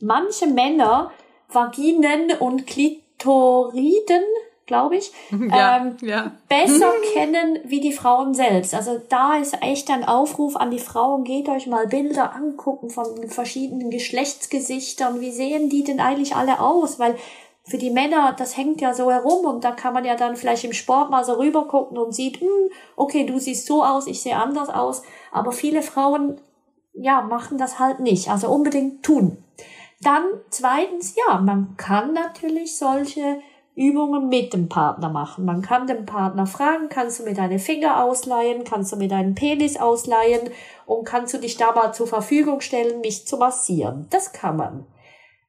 manche Männer Vaginen und Klitoriden glaube ich, ja, ähm, ja. besser kennen wie die Frauen selbst. Also da ist echt ein Aufruf an die Frauen, geht euch mal Bilder angucken von verschiedenen Geschlechtsgesichtern. Wie sehen die denn eigentlich alle aus? Weil für die Männer, das hängt ja so herum und da kann man ja dann vielleicht im Sport mal so rüber gucken und sieht, hm, okay, du siehst so aus, ich sehe anders aus. Aber viele Frauen, ja, machen das halt nicht. Also unbedingt tun. Dann zweitens, ja, man kann natürlich solche Übungen mit dem Partner machen. Man kann dem Partner fragen, kannst du mir deine Finger ausleihen, kannst du mir deinen Penis ausleihen und kannst du dich da mal zur Verfügung stellen, mich zu massieren. Das kann man.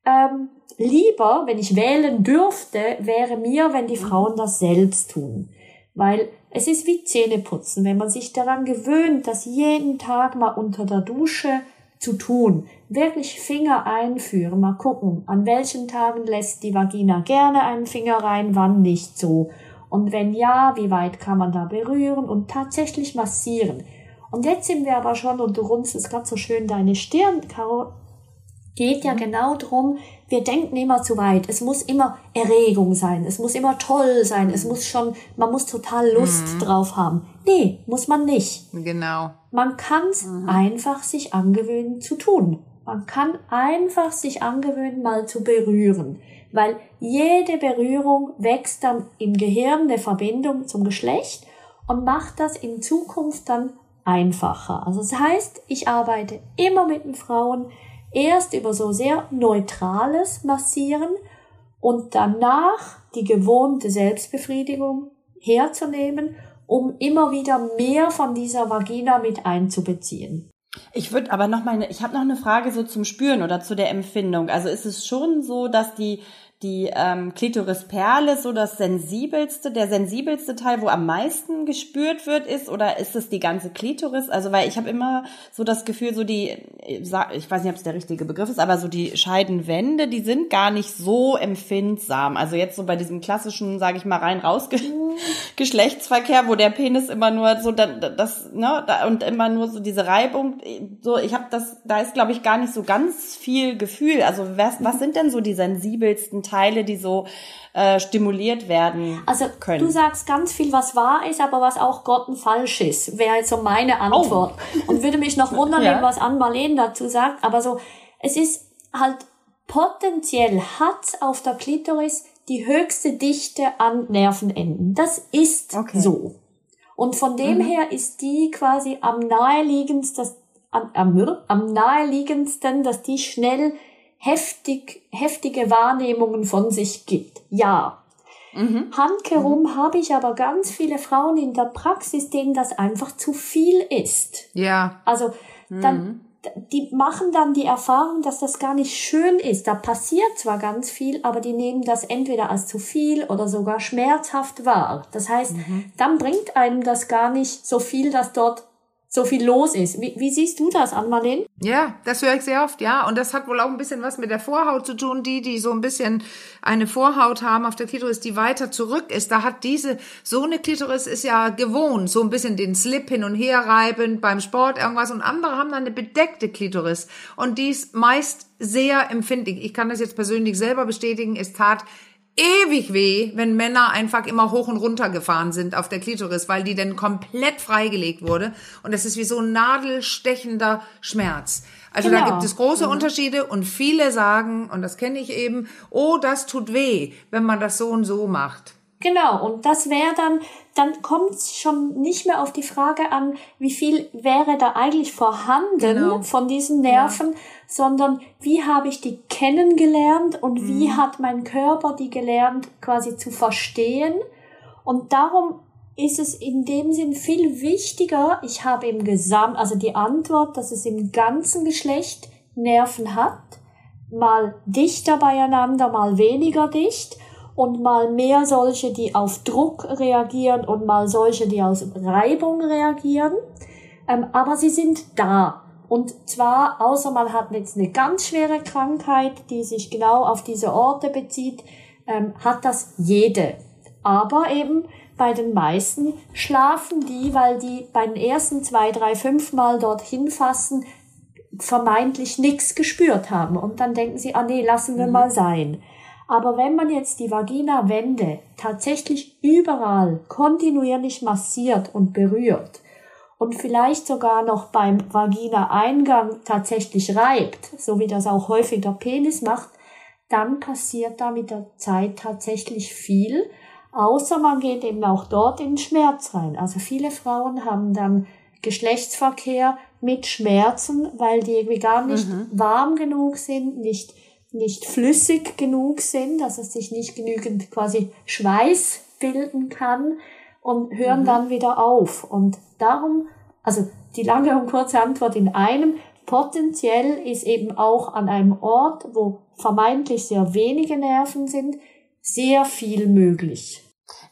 Ähm, lieber, wenn ich wählen dürfte, wäre mir, wenn die Frauen das selbst tun. Weil es ist wie Zähneputzen, wenn man sich daran gewöhnt, das jeden Tag mal unter der Dusche zu tun. Wirklich Finger einführen, mal gucken, an welchen Tagen lässt die Vagina gerne einen Finger rein, wann nicht so. Und wenn ja, wie weit kann man da berühren und tatsächlich massieren. Und jetzt sind wir aber schon, und du runzelst gerade so schön deine Stirn, Caro, geht ja mhm. genau drum, wir denken immer zu weit. Es muss immer Erregung sein. Es muss immer toll sein. Es muss schon, man muss total Lust mhm. drauf haben. Nee, muss man nicht. Genau. Man kann es mhm. einfach sich angewöhnen zu tun. Man kann einfach sich angewöhnen, mal zu berühren. Weil jede Berührung wächst dann im Gehirn eine Verbindung zum Geschlecht und macht das in Zukunft dann einfacher. Also das heißt, ich arbeite immer mit den Frauen, Erst über so sehr neutrales Massieren und danach die gewohnte Selbstbefriedigung herzunehmen, um immer wieder mehr von dieser Vagina mit einzubeziehen. Ich würde aber noch mal, eine, ich habe noch eine Frage so zum Spüren oder zu der Empfindung. Also ist es schon so, dass die die ähm, Klitorisperle so das sensibelste, der sensibelste Teil, wo am meisten gespürt wird, ist oder ist es die ganze Klitoris? Also weil ich habe immer so das Gefühl, so die, ich weiß nicht, ob es der richtige Begriff ist, aber so die Scheidenwände, die sind gar nicht so empfindsam. Also jetzt so bei diesem klassischen, sage ich mal, rein raus Geschlechtsverkehr, wo der Penis immer nur so das, ne, und immer nur so diese Reibung, so ich habe das, da ist glaube ich gar nicht so ganz viel Gefühl. Also was, was sind denn so die sensibelsten Teile, die so äh, stimuliert werden also, können. du sagst ganz viel, was wahr ist, aber was auch grottenfalsch ist, wäre jetzt so meine Antwort. Oh. Und würde mich noch wundern, ja. was Ann Marlene dazu sagt. Aber so, es ist halt potenziell hat auf der Klitoris die höchste Dichte an Nervenenden. Das ist Okay. so. Und von dem Mhm. her ist die quasi am naheliegendsten, am, am, am naheliegendsten, dass die schnell heftig, heftige Wahrnehmungen von sich gibt. Ja. Mhm. Handkerum habe ich aber ganz viele Frauen in der Praxis, denen das einfach zu viel ist. Ja, Also dann, die machen dann die Erfahrung, dass das gar nicht schön ist. Da passiert zwar ganz viel, aber die nehmen das entweder als zu viel oder sogar schmerzhaft wahr. Das heißt, dann bringt einem das gar nicht so viel, dass dort so viel los ist. Wie, wie siehst du das, Ann-Marlene? Ja, das höre ich sehr oft, ja. Und das hat wohl auch ein bisschen was mit der Vorhaut zu tun. Die, die so ein bisschen eine Vorhaut haben auf der Klitoris, die weiter zurück ist, da hat diese, so eine Klitoris ist ja gewohnt, so ein bisschen den Slip hin und her reiben beim Sport irgendwas. Und andere haben dann eine bedeckte Klitoris. Und die ist meist sehr empfindlich. Ich kann das jetzt persönlich selber bestätigen. Es tat ewig weh, wenn Männer einfach immer hoch und runter gefahren sind auf der Klitoris, weil die dann komplett freigelegt wurde. Und das ist wie so ein nadelstechender Schmerz. Also da Genau. gibt es große Unterschiede und viele sagen, und das kenne ich eben, oh, das tut weh, wenn man das so und so macht. Genau, und das wäre dann, dann kommt es schon nicht mehr auf die Frage an, wie viel wäre da eigentlich vorhanden Genau. von diesen Nerven, sondern wie habe ich die kennengelernt und wie Mhm. hat mein Körper die gelernt quasi zu verstehen. Und darum ist es in dem Sinn viel wichtiger, ich habe im Gesamt, also die Antwort, dass es im ganzen Geschlecht Nerven hat, mal dichter beieinander, mal weniger dicht und mal mehr solche, die auf Druck reagieren und mal solche, die aus Reibung reagieren. Ähm, aber sie sind da. Und zwar, außer man hat jetzt eine ganz schwere Krankheit, die sich genau auf diese Orte bezieht, ähm, hat das jede. Aber eben bei den meisten schlafen die, weil die bei den ersten zwei, drei, fünf Mal dorthin fassen, vermeintlich nichts gespürt haben. Und dann denken sie, ah nee, lassen wir mal sein. Aber wenn man jetzt die Vagina-Wände tatsächlich überall kontinuierlich massiert und berührt und vielleicht sogar noch beim Vagina-Eingang tatsächlich reibt, so wie das auch häufig der Penis macht, dann passiert da mit der Zeit tatsächlich viel. Außer man geht eben auch dort in den Schmerz rein. Also viele Frauen haben dann Geschlechtsverkehr mit Schmerzen, weil die irgendwie gar nicht warm genug sind, nicht, nicht flüssig genug sind, dass es sich nicht genügend quasi Schweiß bilden kann und hören dann wieder auf. Und darum, also die lange und kurze Antwort in einem, potenziell ist eben auch an einem Ort, wo vermeintlich sehr wenige Nerven sind, sehr viel möglich.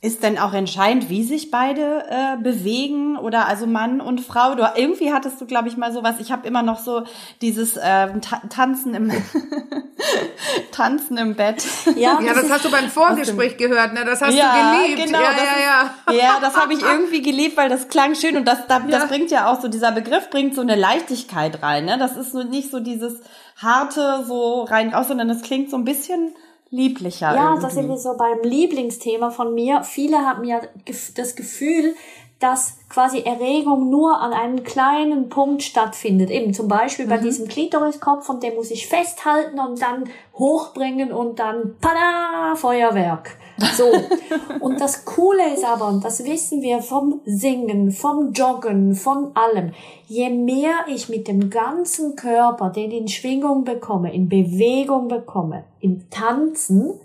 Ist denn auch entscheidend, wie sich beide äh, bewegen oder also Mann und Frau? Du, irgendwie hattest du, glaube ich, mal sowas. Ich habe immer noch so dieses Ta Tanzen im Tanzen im Bett. Ja, das ist- hast du beim Vorgespräch gehört, ne? Das hast ja, du geliebt. Genau, ja, das ja, ja. Ist, ja, das habe ich irgendwie geliebt, weil das klang schön und das, da, Ja. das bringt ja auch so, dieser Begriff bringt so eine Leichtigkeit rein. Ne? Das ist so nicht so dieses harte so rein raus, sondern es klingt so ein bisschen lieblicher. Ja, irgendwie. da sind wir so beim Lieblingsthema von mir. Viele haben ja das Gefühl, dass quasi Erregung nur an einem kleinen Punkt stattfindet. Eben zum Beispiel bei diesem Klitoriskopf und den muss ich festhalten und dann hochbringen und dann pada, Feuerwerk. So. und das Coole ist aber, und das wissen wir vom Singen, vom Joggen, von allem, je mehr ich mit dem ganzen Körper den in Schwingung bekomme, in Bewegung bekomme, im Tanzen,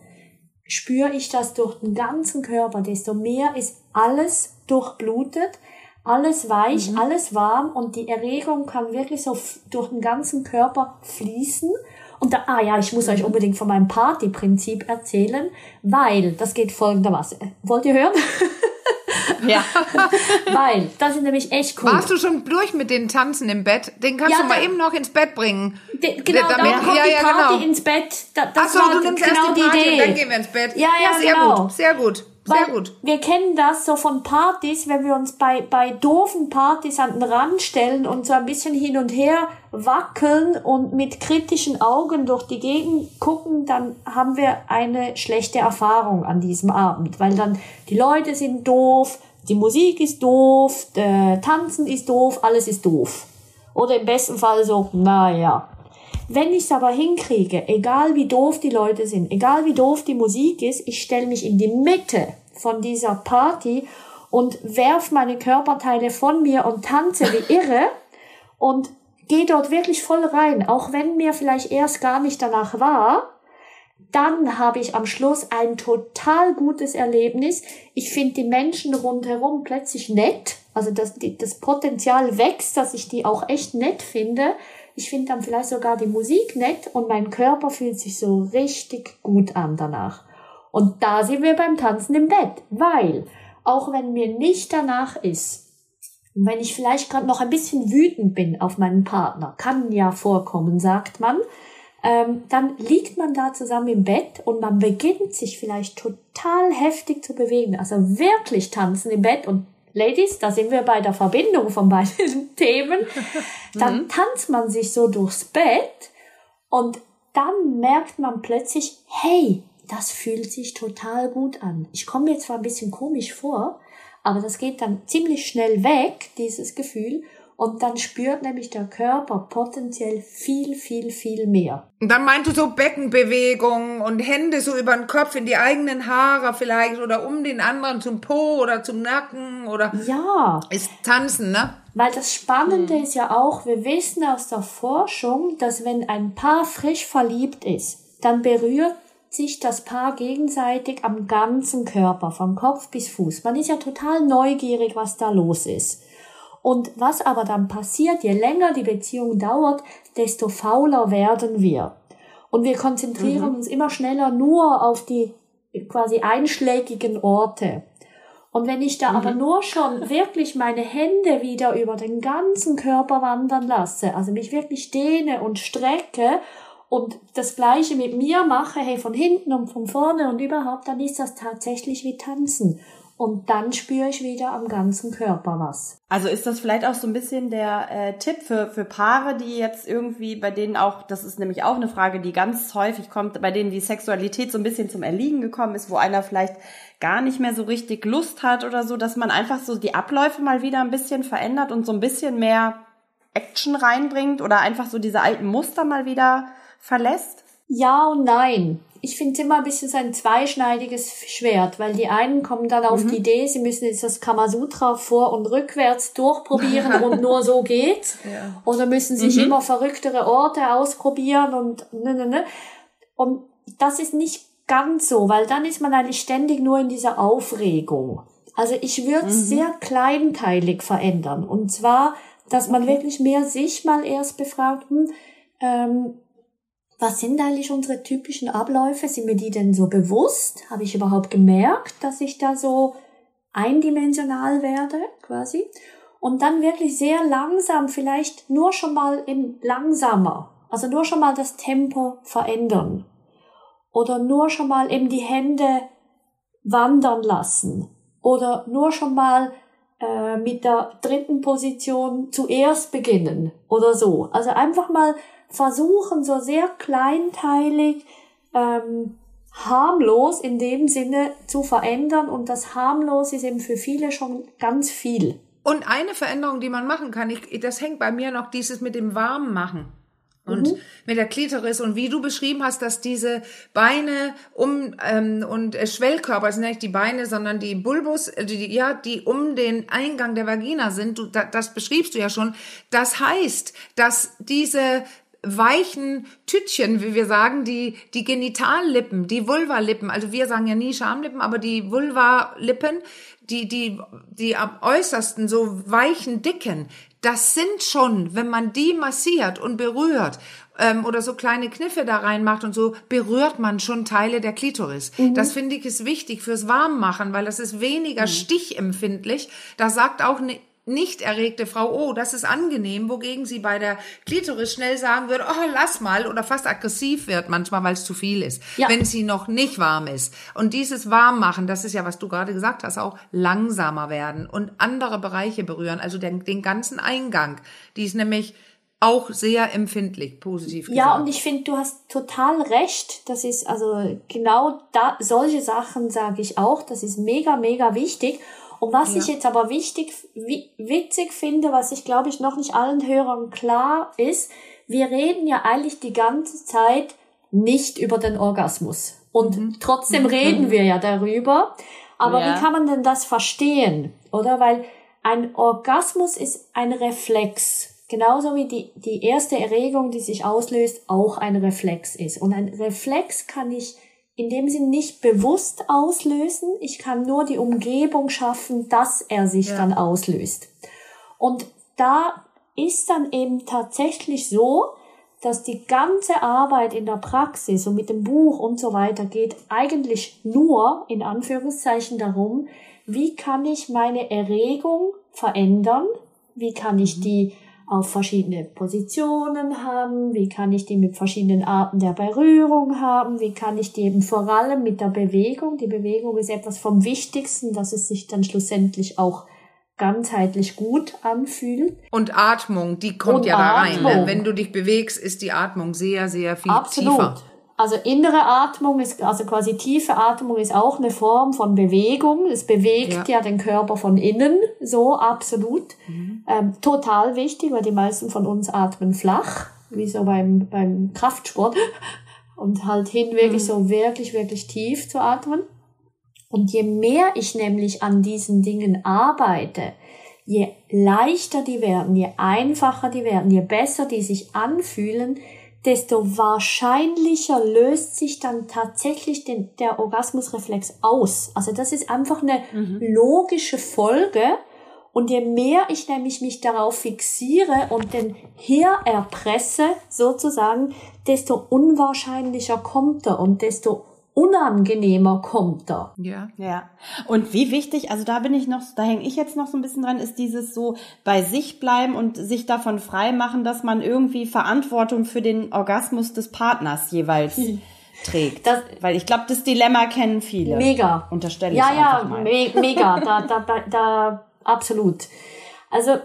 spüre ich das durch den ganzen Körper, desto mehr ist alles durchblutet, alles weich, alles warm und die Erregung kann wirklich so durch den ganzen Körper fließen. Und da, ah ja, ich muss euch unbedingt von meinem Partyprinzip erzählen, weil das geht folgendermaßen. Wollt ihr hören? ja. weil das ist nämlich echt cool. Warst du schon durch mit den Tanzen im Bett? Den kannst Ja, du mal da- eben noch ins Bett bringen. De, genau, Damit- da kommt ja, die ja, Party genau. ins Bett. Da, das Ach so, war du nimmst genau erst die Party Idee. und dann gehen wir ins Bett. Ja, ja, sehr genau. gut, sehr gut, sehr Weil gut. Wir kennen das so von Partys, wenn wir uns bei, bei doofen Partys an den Rand stellen und so ein bisschen hin und her wackeln und mit kritischen Augen durch die Gegend gucken, dann haben wir eine schlechte Erfahrung an diesem Abend, weil dann die Leute sind doof, die Musik ist doof, der Tanzen ist doof, alles ist doof. Oder im besten Fall so, naja. Wenn ich es aber hinkriege, egal wie doof die Leute sind, egal wie doof die Musik ist, ich stelle mich in die Mitte von dieser Party und werf meine Körperteile von mir und tanze wie irre und gehe dort wirklich voll rein, auch wenn mir vielleicht erst gar nicht danach war, dann habe ich am Schluss ein total gutes Erlebnis. Ich finde die Menschen rundherum plötzlich nett. Also das, das Potenzial wächst, dass ich die auch echt nett finde. Ich finde dann vielleicht sogar die Musik nett und mein Körper fühlt sich so richtig gut an danach. Und da sind wir beim Tanzen im Bett, weil auch wenn mir nicht danach ist, wenn ich vielleicht gerade noch ein bisschen wütend bin auf meinen Partner, kann ja vorkommen, sagt man, ähm, dann liegt man da zusammen im Bett und man beginnt sich vielleicht total heftig zu bewegen, also wirklich tanzen im Bett und Ladies, da sind wir bei der Verbindung von beiden Themen, dann mhm. tanzt man sich so durchs Bett und dann merkt man plötzlich, hey, das fühlt sich total gut an. Ich komme mir zwar ein bisschen komisch vor, aber das geht dann ziemlich schnell weg, dieses Gefühl. Und dann spürt nämlich der Körper potenziell viel, viel, viel mehr. Und dann meint du so Beckenbewegungen und Hände so über den Kopf in die eigenen Haare vielleicht oder um den anderen zum Po oder zum Nacken oder. Ja. Ist tanzen, ne? Weil das Spannende hm. ist ja auch, wir wissen aus der Forschung, dass wenn ein Paar frisch verliebt ist, dann berührt sich das Paar gegenseitig am ganzen Körper, von Kopf bis Fuß. Man ist ja total neugierig, was da los ist. Und was aber dann passiert, je länger die Beziehung dauert, desto fauler werden wir. Und wir konzentrieren mhm. uns immer schneller nur auf die quasi einschlägigen Orte. Und wenn ich da mhm. aber nur schon wirklich meine Hände wieder über den ganzen Körper wandern lasse, also mich wirklich dehne und strecke und das Gleiche mit mir mache, hey, von hinten und von vorne und überhaupt, dann ist das tatsächlich wie Tanzen. Und dann spüre ich wieder am ganzen Körper was. Also ist das vielleicht auch so ein bisschen der äh, Tipp für, für Paare, die jetzt irgendwie, bei denen auch, das ist nämlich auch eine Frage, die ganz häufig kommt, bei denen die Sexualität so ein bisschen zum Erliegen gekommen ist, wo einer vielleicht gar nicht mehr so richtig Lust hat oder so, dass man einfach so die Abläufe mal wieder ein bisschen verändert und so ein bisschen mehr Action reinbringt oder einfach so diese alten Muster mal wieder verlässt? Ja und nein. Ich finde es immer ein bisschen so ein zweischneidiges Schwert, weil die einen kommen dann auf mhm. die Idee, sie müssen jetzt das Kamasutra vor und rückwärts durchprobieren und nur so geht's. Ja. Oder müssen sich mhm. immer verrücktere Orte ausprobieren und ne, ne, ne. Und das ist nicht ganz so, weil dann ist man eigentlich ständig nur in dieser Aufregung. Also ich würde es mhm. sehr kleinteilig verändern. Und zwar, dass man okay. wirklich mehr sich mal erst befragt, hm, ähm, was sind eigentlich unsere typischen Abläufe? Sind mir die denn so bewusst? Habe ich überhaupt gemerkt, dass ich da so eindimensional werde, quasi? Und dann wirklich sehr langsam, vielleicht nur schon mal im langsamer, also nur schon mal das Tempo verändern. Oder nur schon mal eben die Hände wandern lassen. Oder nur schon mal äh, mit der dritten Position zuerst beginnen. Oder so. Also einfach mal versuchen, so sehr kleinteilig, ähm, harmlos in dem Sinne zu verändern. Und das harmlos ist eben für viele schon ganz viel. Und eine Veränderung, die man machen kann, ich, das hängt bei mir noch dieses mit dem Warmmachen und mhm. mit der Klitoris und wie du beschrieben hast, dass diese Beine um ähm, und äh, Schwellkörper sind nicht die Beine, sondern die Bulbus, äh, die, ja, die um den Eingang der Vagina sind. Du, da, das beschriebst du ja schon. Das heißt, dass diese weichen Tütchen, wie wir sagen, die, die Genitallippen, die Vulvalippen, also wir sagen ja nie Schamlippen, aber die Vulvalippen, die, die, die am äußersten so weichen, dicken, das sind schon, wenn man die massiert und berührt ähm, oder so kleine Kniffe da reinmacht und so, berührt man schon Teile der Klitoris. Mhm. Das finde ich ist wichtig fürs Warmmachen, weil das ist weniger mhm. stichempfindlich. Da sagt auch eine nicht erregte Frau, oh, das ist angenehm, wogegen sie bei der Klitoris schnell sagen würde, oh, lass mal oder fast aggressiv wird manchmal, weil es zu viel ist, ja. wenn sie noch nicht warm ist. Und dieses Warmmachen, das ist ja, was du gerade gesagt hast, auch langsamer werden und andere Bereiche berühren, also den, den ganzen Eingang. Die ist nämlich auch sehr empfindlich, positiv gesagt. Ja, und ich finde, du hast total recht. Das ist also genau da, solche Sachen sage ich auch. Das ist mega, mega wichtig. Und was ja. ich jetzt aber wichtig, witzig finde, was ich glaube ich noch nicht allen Hörern klar ist, wir reden ja eigentlich die ganze Zeit nicht über den Orgasmus. Und mhm. trotzdem reden wir ja darüber. Aber ja. wie kann man denn das verstehen? Oder? Weil ein Orgasmus ist ein Reflex. Genauso wie die, die erste Erregung, die sich auslöst, auch ein Reflex ist. Und ein Reflex kann ich in dem Sinn nicht bewusst auslösen. Ich kann nur die Umgebung schaffen, dass er sich ja. dann auslöst. Und da ist dann eben tatsächlich so, dass die ganze Arbeit in der Praxis und mit dem Buch und so weiter geht eigentlich nur in Anführungszeichen darum, wie kann ich meine Erregung verändern? Wie kann ich mhm. die auf verschiedene Positionen haben? Wie kann ich die mit verschiedenen Arten der Berührung haben? Wie kann ich die eben vor allem mit der Bewegung? Die Bewegung ist etwas vom Wichtigsten, dass es sich dann schlussendlich auch ganzheitlich gut anfühlt. Und Atmung, die kommt Und ja da rein. Ne? Wenn du dich bewegst, ist die Atmung sehr, sehr viel Absolut. tiefer. Also innere Atmung ist, also quasi tiefe Atmung ist auch eine Form von Bewegung. Es bewegt ja, ja den Körper von innen, so absolut. Mhm. Ähm, total wichtig, weil die meisten von uns atmen flach, wie so beim, beim Kraftsport. Und halt hin wirklich mhm. so wirklich, wirklich tief zu atmen. Und je mehr ich nämlich an diesen Dingen arbeite, je leichter die werden, je einfacher die werden, je besser die sich anfühlen, desto wahrscheinlicher löst sich dann tatsächlich den, der Orgasmusreflex aus. Also das ist einfach eine mhm. logische Folge. Und je mehr ich nämlich mich darauf fixiere und den hier erpresse, sozusagen, desto unwahrscheinlicher kommt er und desto unangenehmer kommt er. Ja. Ja. Und wie wichtig, also da bin ich noch, da hänge ich jetzt noch so ein bisschen dran, ist dieses so bei sich bleiben und sich davon frei machen, dass man irgendwie Verantwortung für den Orgasmus des Partners jeweils hm. trägt. Das, Weil ich glaube, das Dilemma kennen viele. Mega. Unterstelle ja, ich ja, einfach mal. Me mega. da, da, da, absolut. Also,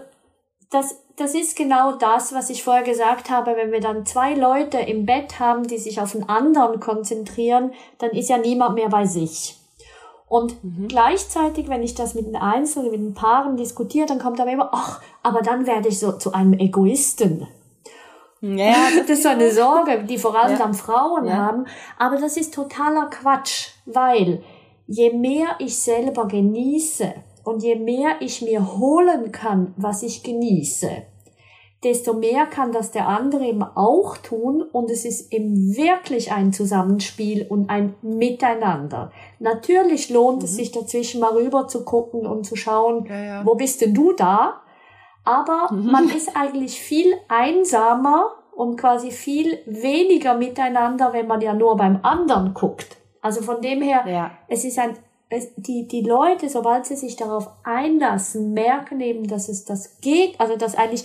das, das ist genau das, was ich vorher gesagt habe. Wenn wir dann zwei Leute im Bett haben, die sich auf den anderen konzentrieren, dann ist ja niemand mehr bei sich. Und mhm. gleichzeitig, wenn ich das mit den Einzelnen, mit den Paaren diskutiere, dann kommt aber immer, ach, aber dann werde ich so zu einem Egoisten. Ja, das ist so eine Sorge, die vor allem ja. dann Frauen ja. haben. Aber das ist totaler Quatsch, weil je mehr ich selber genieße und je mehr ich mir holen kann, was ich genieße, desto mehr kann das der andere eben auch tun und es ist eben wirklich ein Zusammenspiel und ein Miteinander. Natürlich lohnt mhm. es sich dazwischen mal rüber zu gucken und zu schauen, ja, ja. wo bist denn du da? Aber mhm. man ist eigentlich viel einsamer und quasi viel weniger miteinander, wenn man ja nur beim anderen guckt. Also von dem her, ja. es ist ein, es, die, die Leute, sobald sie sich darauf einlassen, merken eben, dass es das geht, also dass eigentlich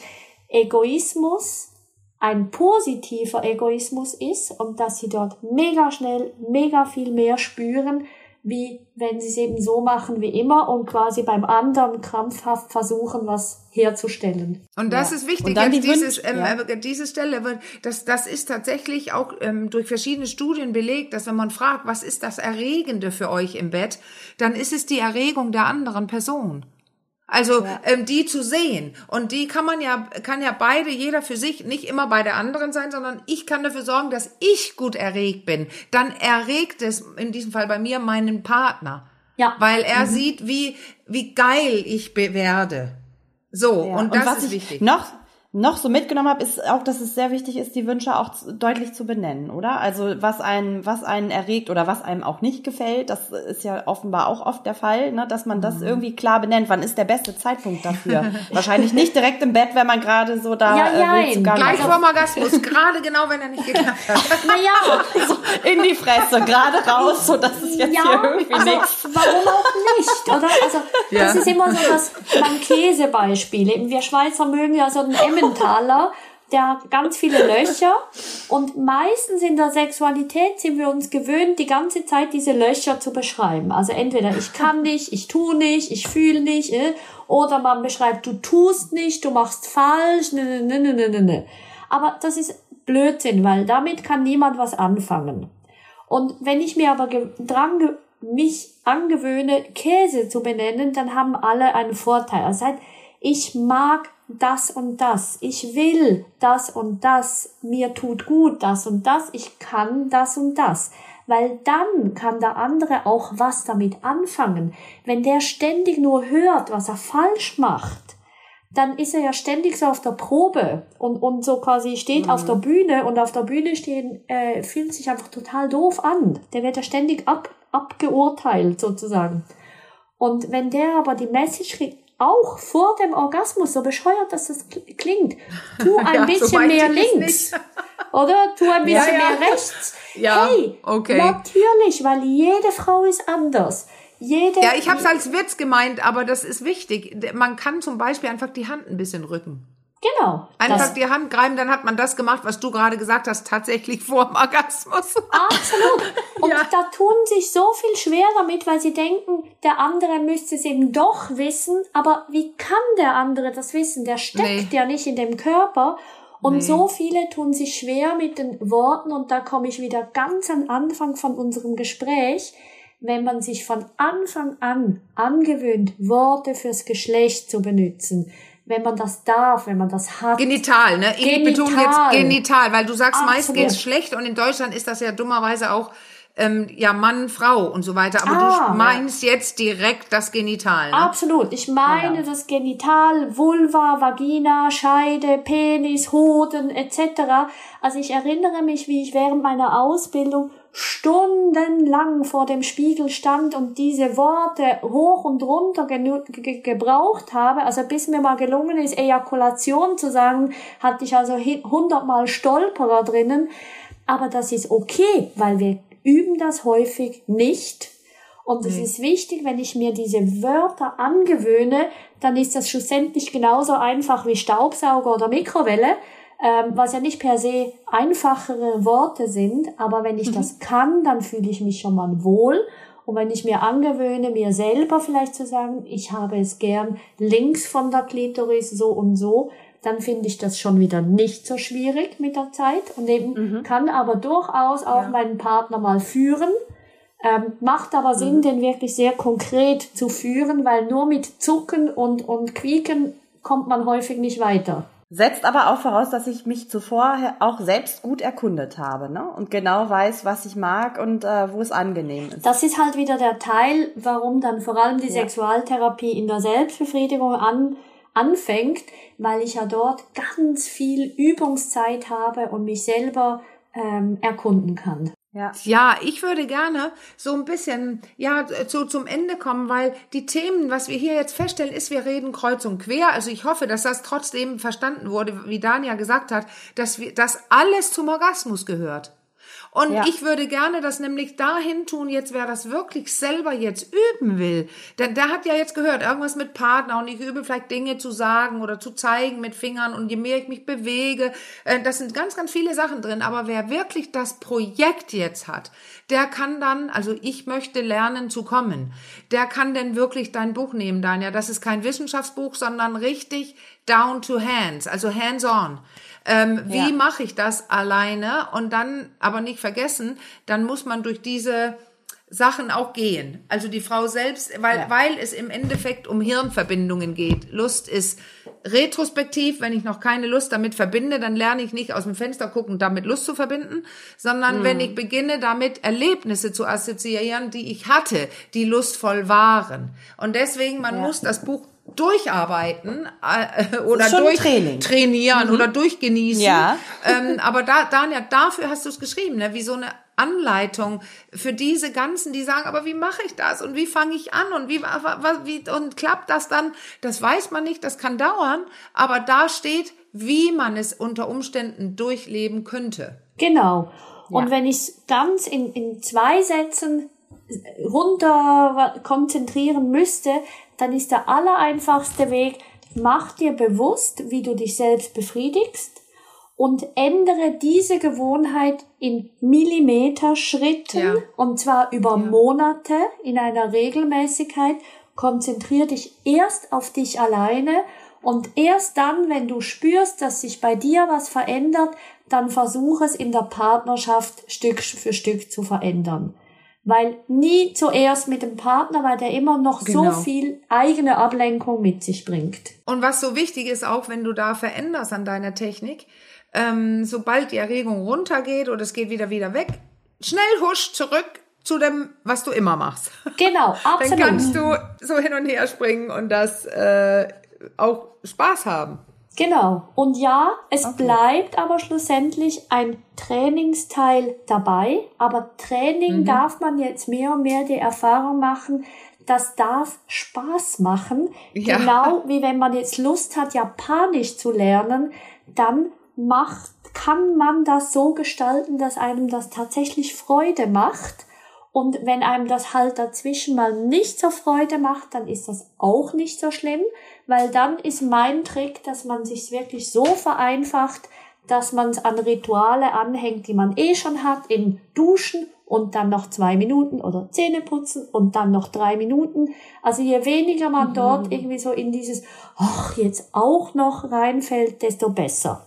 Egoismus ein positiver Egoismus ist und dass sie dort mega schnell, mega viel mehr spüren, wie wenn sie es eben so machen wie immer und quasi beim anderen krampfhaft versuchen, was herzustellen. Und das ja. ist wichtig, und dann die dieses, ähm, ja. Äh, diese Stelle, das, das ist tatsächlich auch ähm, durch verschiedene Studien belegt, dass wenn man fragt, was ist das Erregende für euch im Bett, dann ist es die Erregung der anderen Person. Also ja. ähm, die zu sehen und die kann man ja kann ja beide jeder für sich nicht immer bei der anderen sein, sondern ich kann dafür sorgen, dass ich gut erregt bin. Dann erregt es in diesem Fall bei mir meinen Partner, ja, weil er mhm. sieht wie wie geil ich werde. So ja. und das und ist wichtig. Noch noch so mitgenommen habe, ist auch, dass es sehr wichtig ist, die Wünsche auch deutlich zu benennen, oder? Also was einen, was einen erregt oder was einem auch nicht gefällt, das ist ja offenbar auch oft der Fall, ne? dass man das mhm. irgendwie klar benennt. Wann ist der beste Zeitpunkt dafür? Wahrscheinlich nicht direkt im Bett, wenn man gerade so da ja, ja, äh, gleich vorm Orgasmus, gerade genau, wenn er nicht geklappt hat. naja, so in die Fresse, gerade raus, so dass es jetzt ja, hier irgendwie also, nichts. Warum auch nicht, oder? Also ja. das ist immer so das beim Käsebeispiel. Wir Schweizer mögen ja so einen Emmen Emmentaler, der hat ganz viele Löcher und meistens in der Sexualität sind wir uns gewöhnt, die ganze Zeit diese Löcher zu beschreiben. Also entweder ich kann nicht, ich tu nicht, ich fühle nicht, äh, oder man beschreibt, du tust nicht, du machst falsch, ne, ne, ne, ne, ne, ne. Aber das ist Blödsinn, weil damit kann niemand was anfangen. Und wenn ich mir aber dran mich angewöhne, Käse zu benennen, dann haben alle einen Vorteil. Also ich mag das und das. Ich will das und das. Mir tut gut das und das. Ich kann das und das. Weil dann kann der andere auch was damit anfangen. Wenn der ständig nur hört, was er falsch macht, dann ist er ja ständig so auf der Probe und, und so quasi steht mhm. auf der Bühne und auf der Bühne stehen, äh, fühlt sich einfach total doof an. Der wird ja ständig ab, abgeurteilt sozusagen. Und wenn der aber die Message kriegt, auch vor dem Orgasmus, so bescheuert, dass das klingt, tu ein ja, bisschen so mehr links. Oder tu ein bisschen ja, ja. mehr rechts. Ja, hey, okay. natürlich, weil jede Frau ist anders. Jede ja, ich habe es als Witz gemeint, aber das ist wichtig. Man kann zum Beispiel einfach die Hand ein bisschen rücken. Genau. Einfach die Hand greifen, dann hat man das gemacht, was du gerade gesagt hast, tatsächlich vor dem Orgasmus. Absolut. Und ja. da tun sich so viel schwer damit, weil sie denken, der andere müsste es eben doch wissen. Aber wie kann der andere das wissen? Der steckt nee. ja nicht in dem Körper. Und nee. so viele tun sich schwer mit den Worten. Und da komme ich wieder ganz am Anfang von unserem Gespräch. Wenn man sich von Anfang an angewöhnt, Worte fürs Geschlecht zu benutzen, wenn man das darf, wenn man das hat. Genital, ne? Ich genital. betone jetzt genital, weil du sagst, Absolut. meist geht's schlecht und in Deutschland ist das ja dummerweise auch ähm, ja Mann, Frau und so weiter. Aber ah, du meinst ja. jetzt direkt das Genital. Ne? Absolut. Ich meine ja. das Genital, Vulva, Vagina, Scheide, Penis, Hoden etc. Also ich erinnere mich, wie ich während meiner Ausbildung stundenlang vor dem Spiegel stand und diese Worte hoch und runter ge gebraucht habe, also bis mir mal gelungen ist, Ejakulation zu sagen, hatte ich also hundertmal Stolperer drinnen. Aber das ist okay, weil wir üben das häufig nicht. Und es mhm. ist wichtig, wenn ich mir diese Wörter angewöhne, dann ist das schlussendlich genauso einfach wie Staubsauger oder Mikrowelle ähm, was ja nicht per se einfachere Worte sind, aber wenn ich mhm. das kann, dann fühle ich mich schon mal wohl. Und wenn ich mir angewöhne, mir selber vielleicht zu sagen, ich habe es gern links von der Klitoris so und so, dann finde ich das schon wieder nicht so schwierig mit der Zeit und eben mhm. kann aber durchaus auch ja. meinen Partner mal führen. Ähm, macht aber Sinn, mhm. den wirklich sehr konkret zu führen, weil nur mit Zucken und, und Quieken kommt man häufig nicht weiter. Setzt aber auch voraus, dass ich mich zuvor auch selbst gut erkundet habe ne? und genau weiß, was ich mag und äh, wo es angenehm ist. Das ist halt wieder der Teil, warum dann vor allem die ja. Sexualtherapie in der Selbstbefriedigung an, anfängt, weil ich ja dort ganz viel Übungszeit habe und mich selber ähm, erkunden kann. Ja. ja, ich würde gerne so ein bisschen ja so zum Ende kommen, weil die Themen, was wir hier jetzt feststellen, ist, wir reden kreuz und quer. Also ich hoffe, dass das trotzdem verstanden wurde, wie Dania gesagt hat, dass wir, dass alles zum Orgasmus gehört. Und ja. ich würde gerne das nämlich dahin tun, jetzt wer das wirklich selber jetzt üben will. Denn der hat ja jetzt gehört, irgendwas mit Partner und ich übe vielleicht Dinge zu sagen oder zu zeigen mit Fingern und je mehr ich mich bewege, äh, das sind ganz, ganz viele Sachen drin. Aber wer wirklich das Projekt jetzt hat, der kann dann, also ich möchte lernen zu kommen, der kann denn wirklich dein Buch nehmen, Daniel. Das ist kein Wissenschaftsbuch, sondern richtig down to hands, also hands on. Ähm, wie ja. mache ich das alleine? Und dann aber nicht vergessen, dann muss man durch diese Sachen auch gehen. Also die Frau selbst, weil, ja. weil es im Endeffekt um Hirnverbindungen geht. Lust ist retrospektiv, wenn ich noch keine Lust damit verbinde, dann lerne ich nicht aus dem Fenster gucken, damit Lust zu verbinden, sondern mhm. wenn ich beginne, damit Erlebnisse zu assoziieren, die ich hatte, die lustvoll waren. Und deswegen, man ja. muss das Buch durcharbeiten äh, oder durch trainieren mhm. oder durchgenießen. Ja. ähm, aber da, Daniel, dafür hast du es geschrieben, ne? wie so eine Anleitung für diese ganzen, die sagen, aber wie mache ich das und wie fange ich an und wie, wie und klappt das dann? Das weiß man nicht, das kann dauern, aber da steht, wie man es unter Umständen durchleben könnte. Genau. Und ja. wenn ich es ganz in, in zwei Sätzen runter konzentrieren müsste, dann ist der allereinfachste Weg, mach dir bewusst, wie du dich selbst befriedigst und ändere diese Gewohnheit in Millimeter-Schritten ja. und zwar über ja. Monate in einer Regelmäßigkeit. Konzentrier dich erst auf dich alleine und erst dann, wenn du spürst, dass sich bei dir was verändert, dann versuch es in der Partnerschaft Stück für Stück zu verändern. Weil nie zuerst mit dem Partner, weil der immer noch Genau. so viel eigene Ablenkung mit sich bringt. Und was so wichtig ist, auch wenn du da veränderst an deiner Technik, ähm, sobald die Erregung runtergeht oder es geht wieder wieder weg, schnell husch zurück zu dem, was du immer machst. Genau, Dann absolut. kannst du so hin und her springen und das äh, auch Spaß haben. Genau. Und ja, es bleibt aber schlussendlich ein Trainingsteil dabei. Aber Training Mhm. darf man jetzt mehr und mehr die Erfahrung machen, das darf Spaß machen. Ja. Genau wie wenn man jetzt Lust hat, Japanisch zu lernen, dann macht, kann man das so gestalten, dass einem das tatsächlich Freude macht. Und wenn einem das halt dazwischen mal nicht so Freude macht, dann ist das auch nicht so schlimm, weil dann ist mein Trick, dass man sich wirklich so vereinfacht, dass man es an Rituale anhängt, die man eh schon hat, im Duschen und dann noch zwei Minuten oder Zähne putzen und dann noch drei Minuten. Also je weniger man dort irgendwie so in dieses, ach, jetzt auch noch reinfällt, desto besser.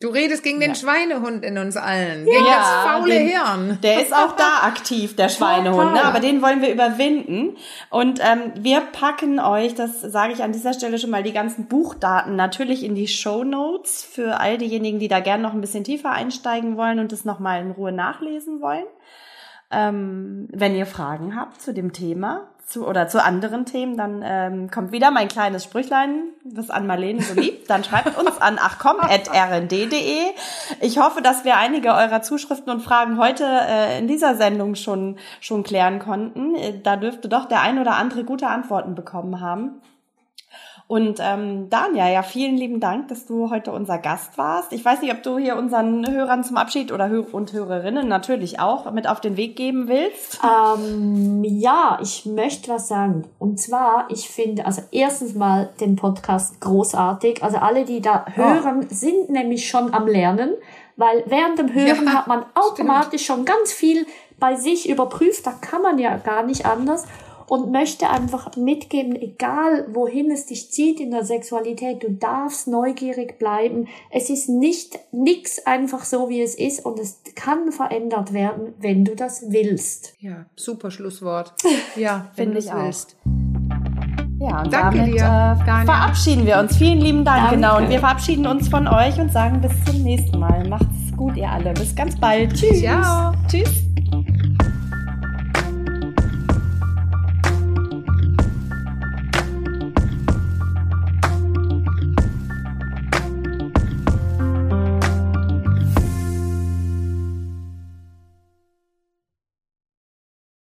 Du redest gegen den Schweinehund in uns allen, gegen Ja, das faule den- Hirn. Der ist auch da aktiv, der Schweinehund, ne? Aber den wollen wir überwinden. Und ähm, wir packen euch, das sage ich an dieser Stelle schon mal, die ganzen Buchdaten natürlich in die Show Notes für all diejenigen, die da gerne noch ein bisschen tiefer einsteigen wollen und das nochmal in Ruhe nachlesen wollen. Ähm, wenn ihr Fragen habt zu dem Thema zu, oder zu anderen Themen, dann ähm, kommt wieder mein kleines Sprüchlein, was an Marlene so liebt. Dann schreibt uns an achcom.rnd.de. Ich hoffe, dass wir einige eurer Zuschriften und Fragen heute äh, in dieser Sendung schon, schon klären konnten. Äh, Da dürfte doch der ein oder andere gute Antworten bekommen haben. Und ähm, Danja, ja, vielen lieben Dank, dass du heute unser Gast warst. Ich weiß nicht, ob du hier unseren Hörern zum Abschied oder Hör und Hörerinnen natürlich auch mit auf den Weg geben willst. Ähm, ja, ich möchte was sagen. Und zwar, ich finde, also erstens mal den Podcast großartig. Also alle, die da hören, sind nämlich schon am Lernen, weil während dem Hören Ja, hat man automatisch schon ganz viel bei sich überprüft. Da kann man ja gar nicht anders. Und möchte einfach mitgeben, egal wohin es dich zieht in der Sexualität, du darfst neugierig bleiben. Es ist nicht nix einfach so, wie es ist und es kann verändert werden, wenn du das willst. Ja, super Schlusswort. Ja, Finde wenn ich du's auch. willst. Ja, und Danke damit dir, äh, verabschieden wir uns. Vielen lieben Dank, Danke. genau. Und wir verabschieden uns von euch und sagen bis zum nächsten Mal. Macht's gut, ihr alle. Bis ganz bald. Tschüss. Ciao. Tschüss.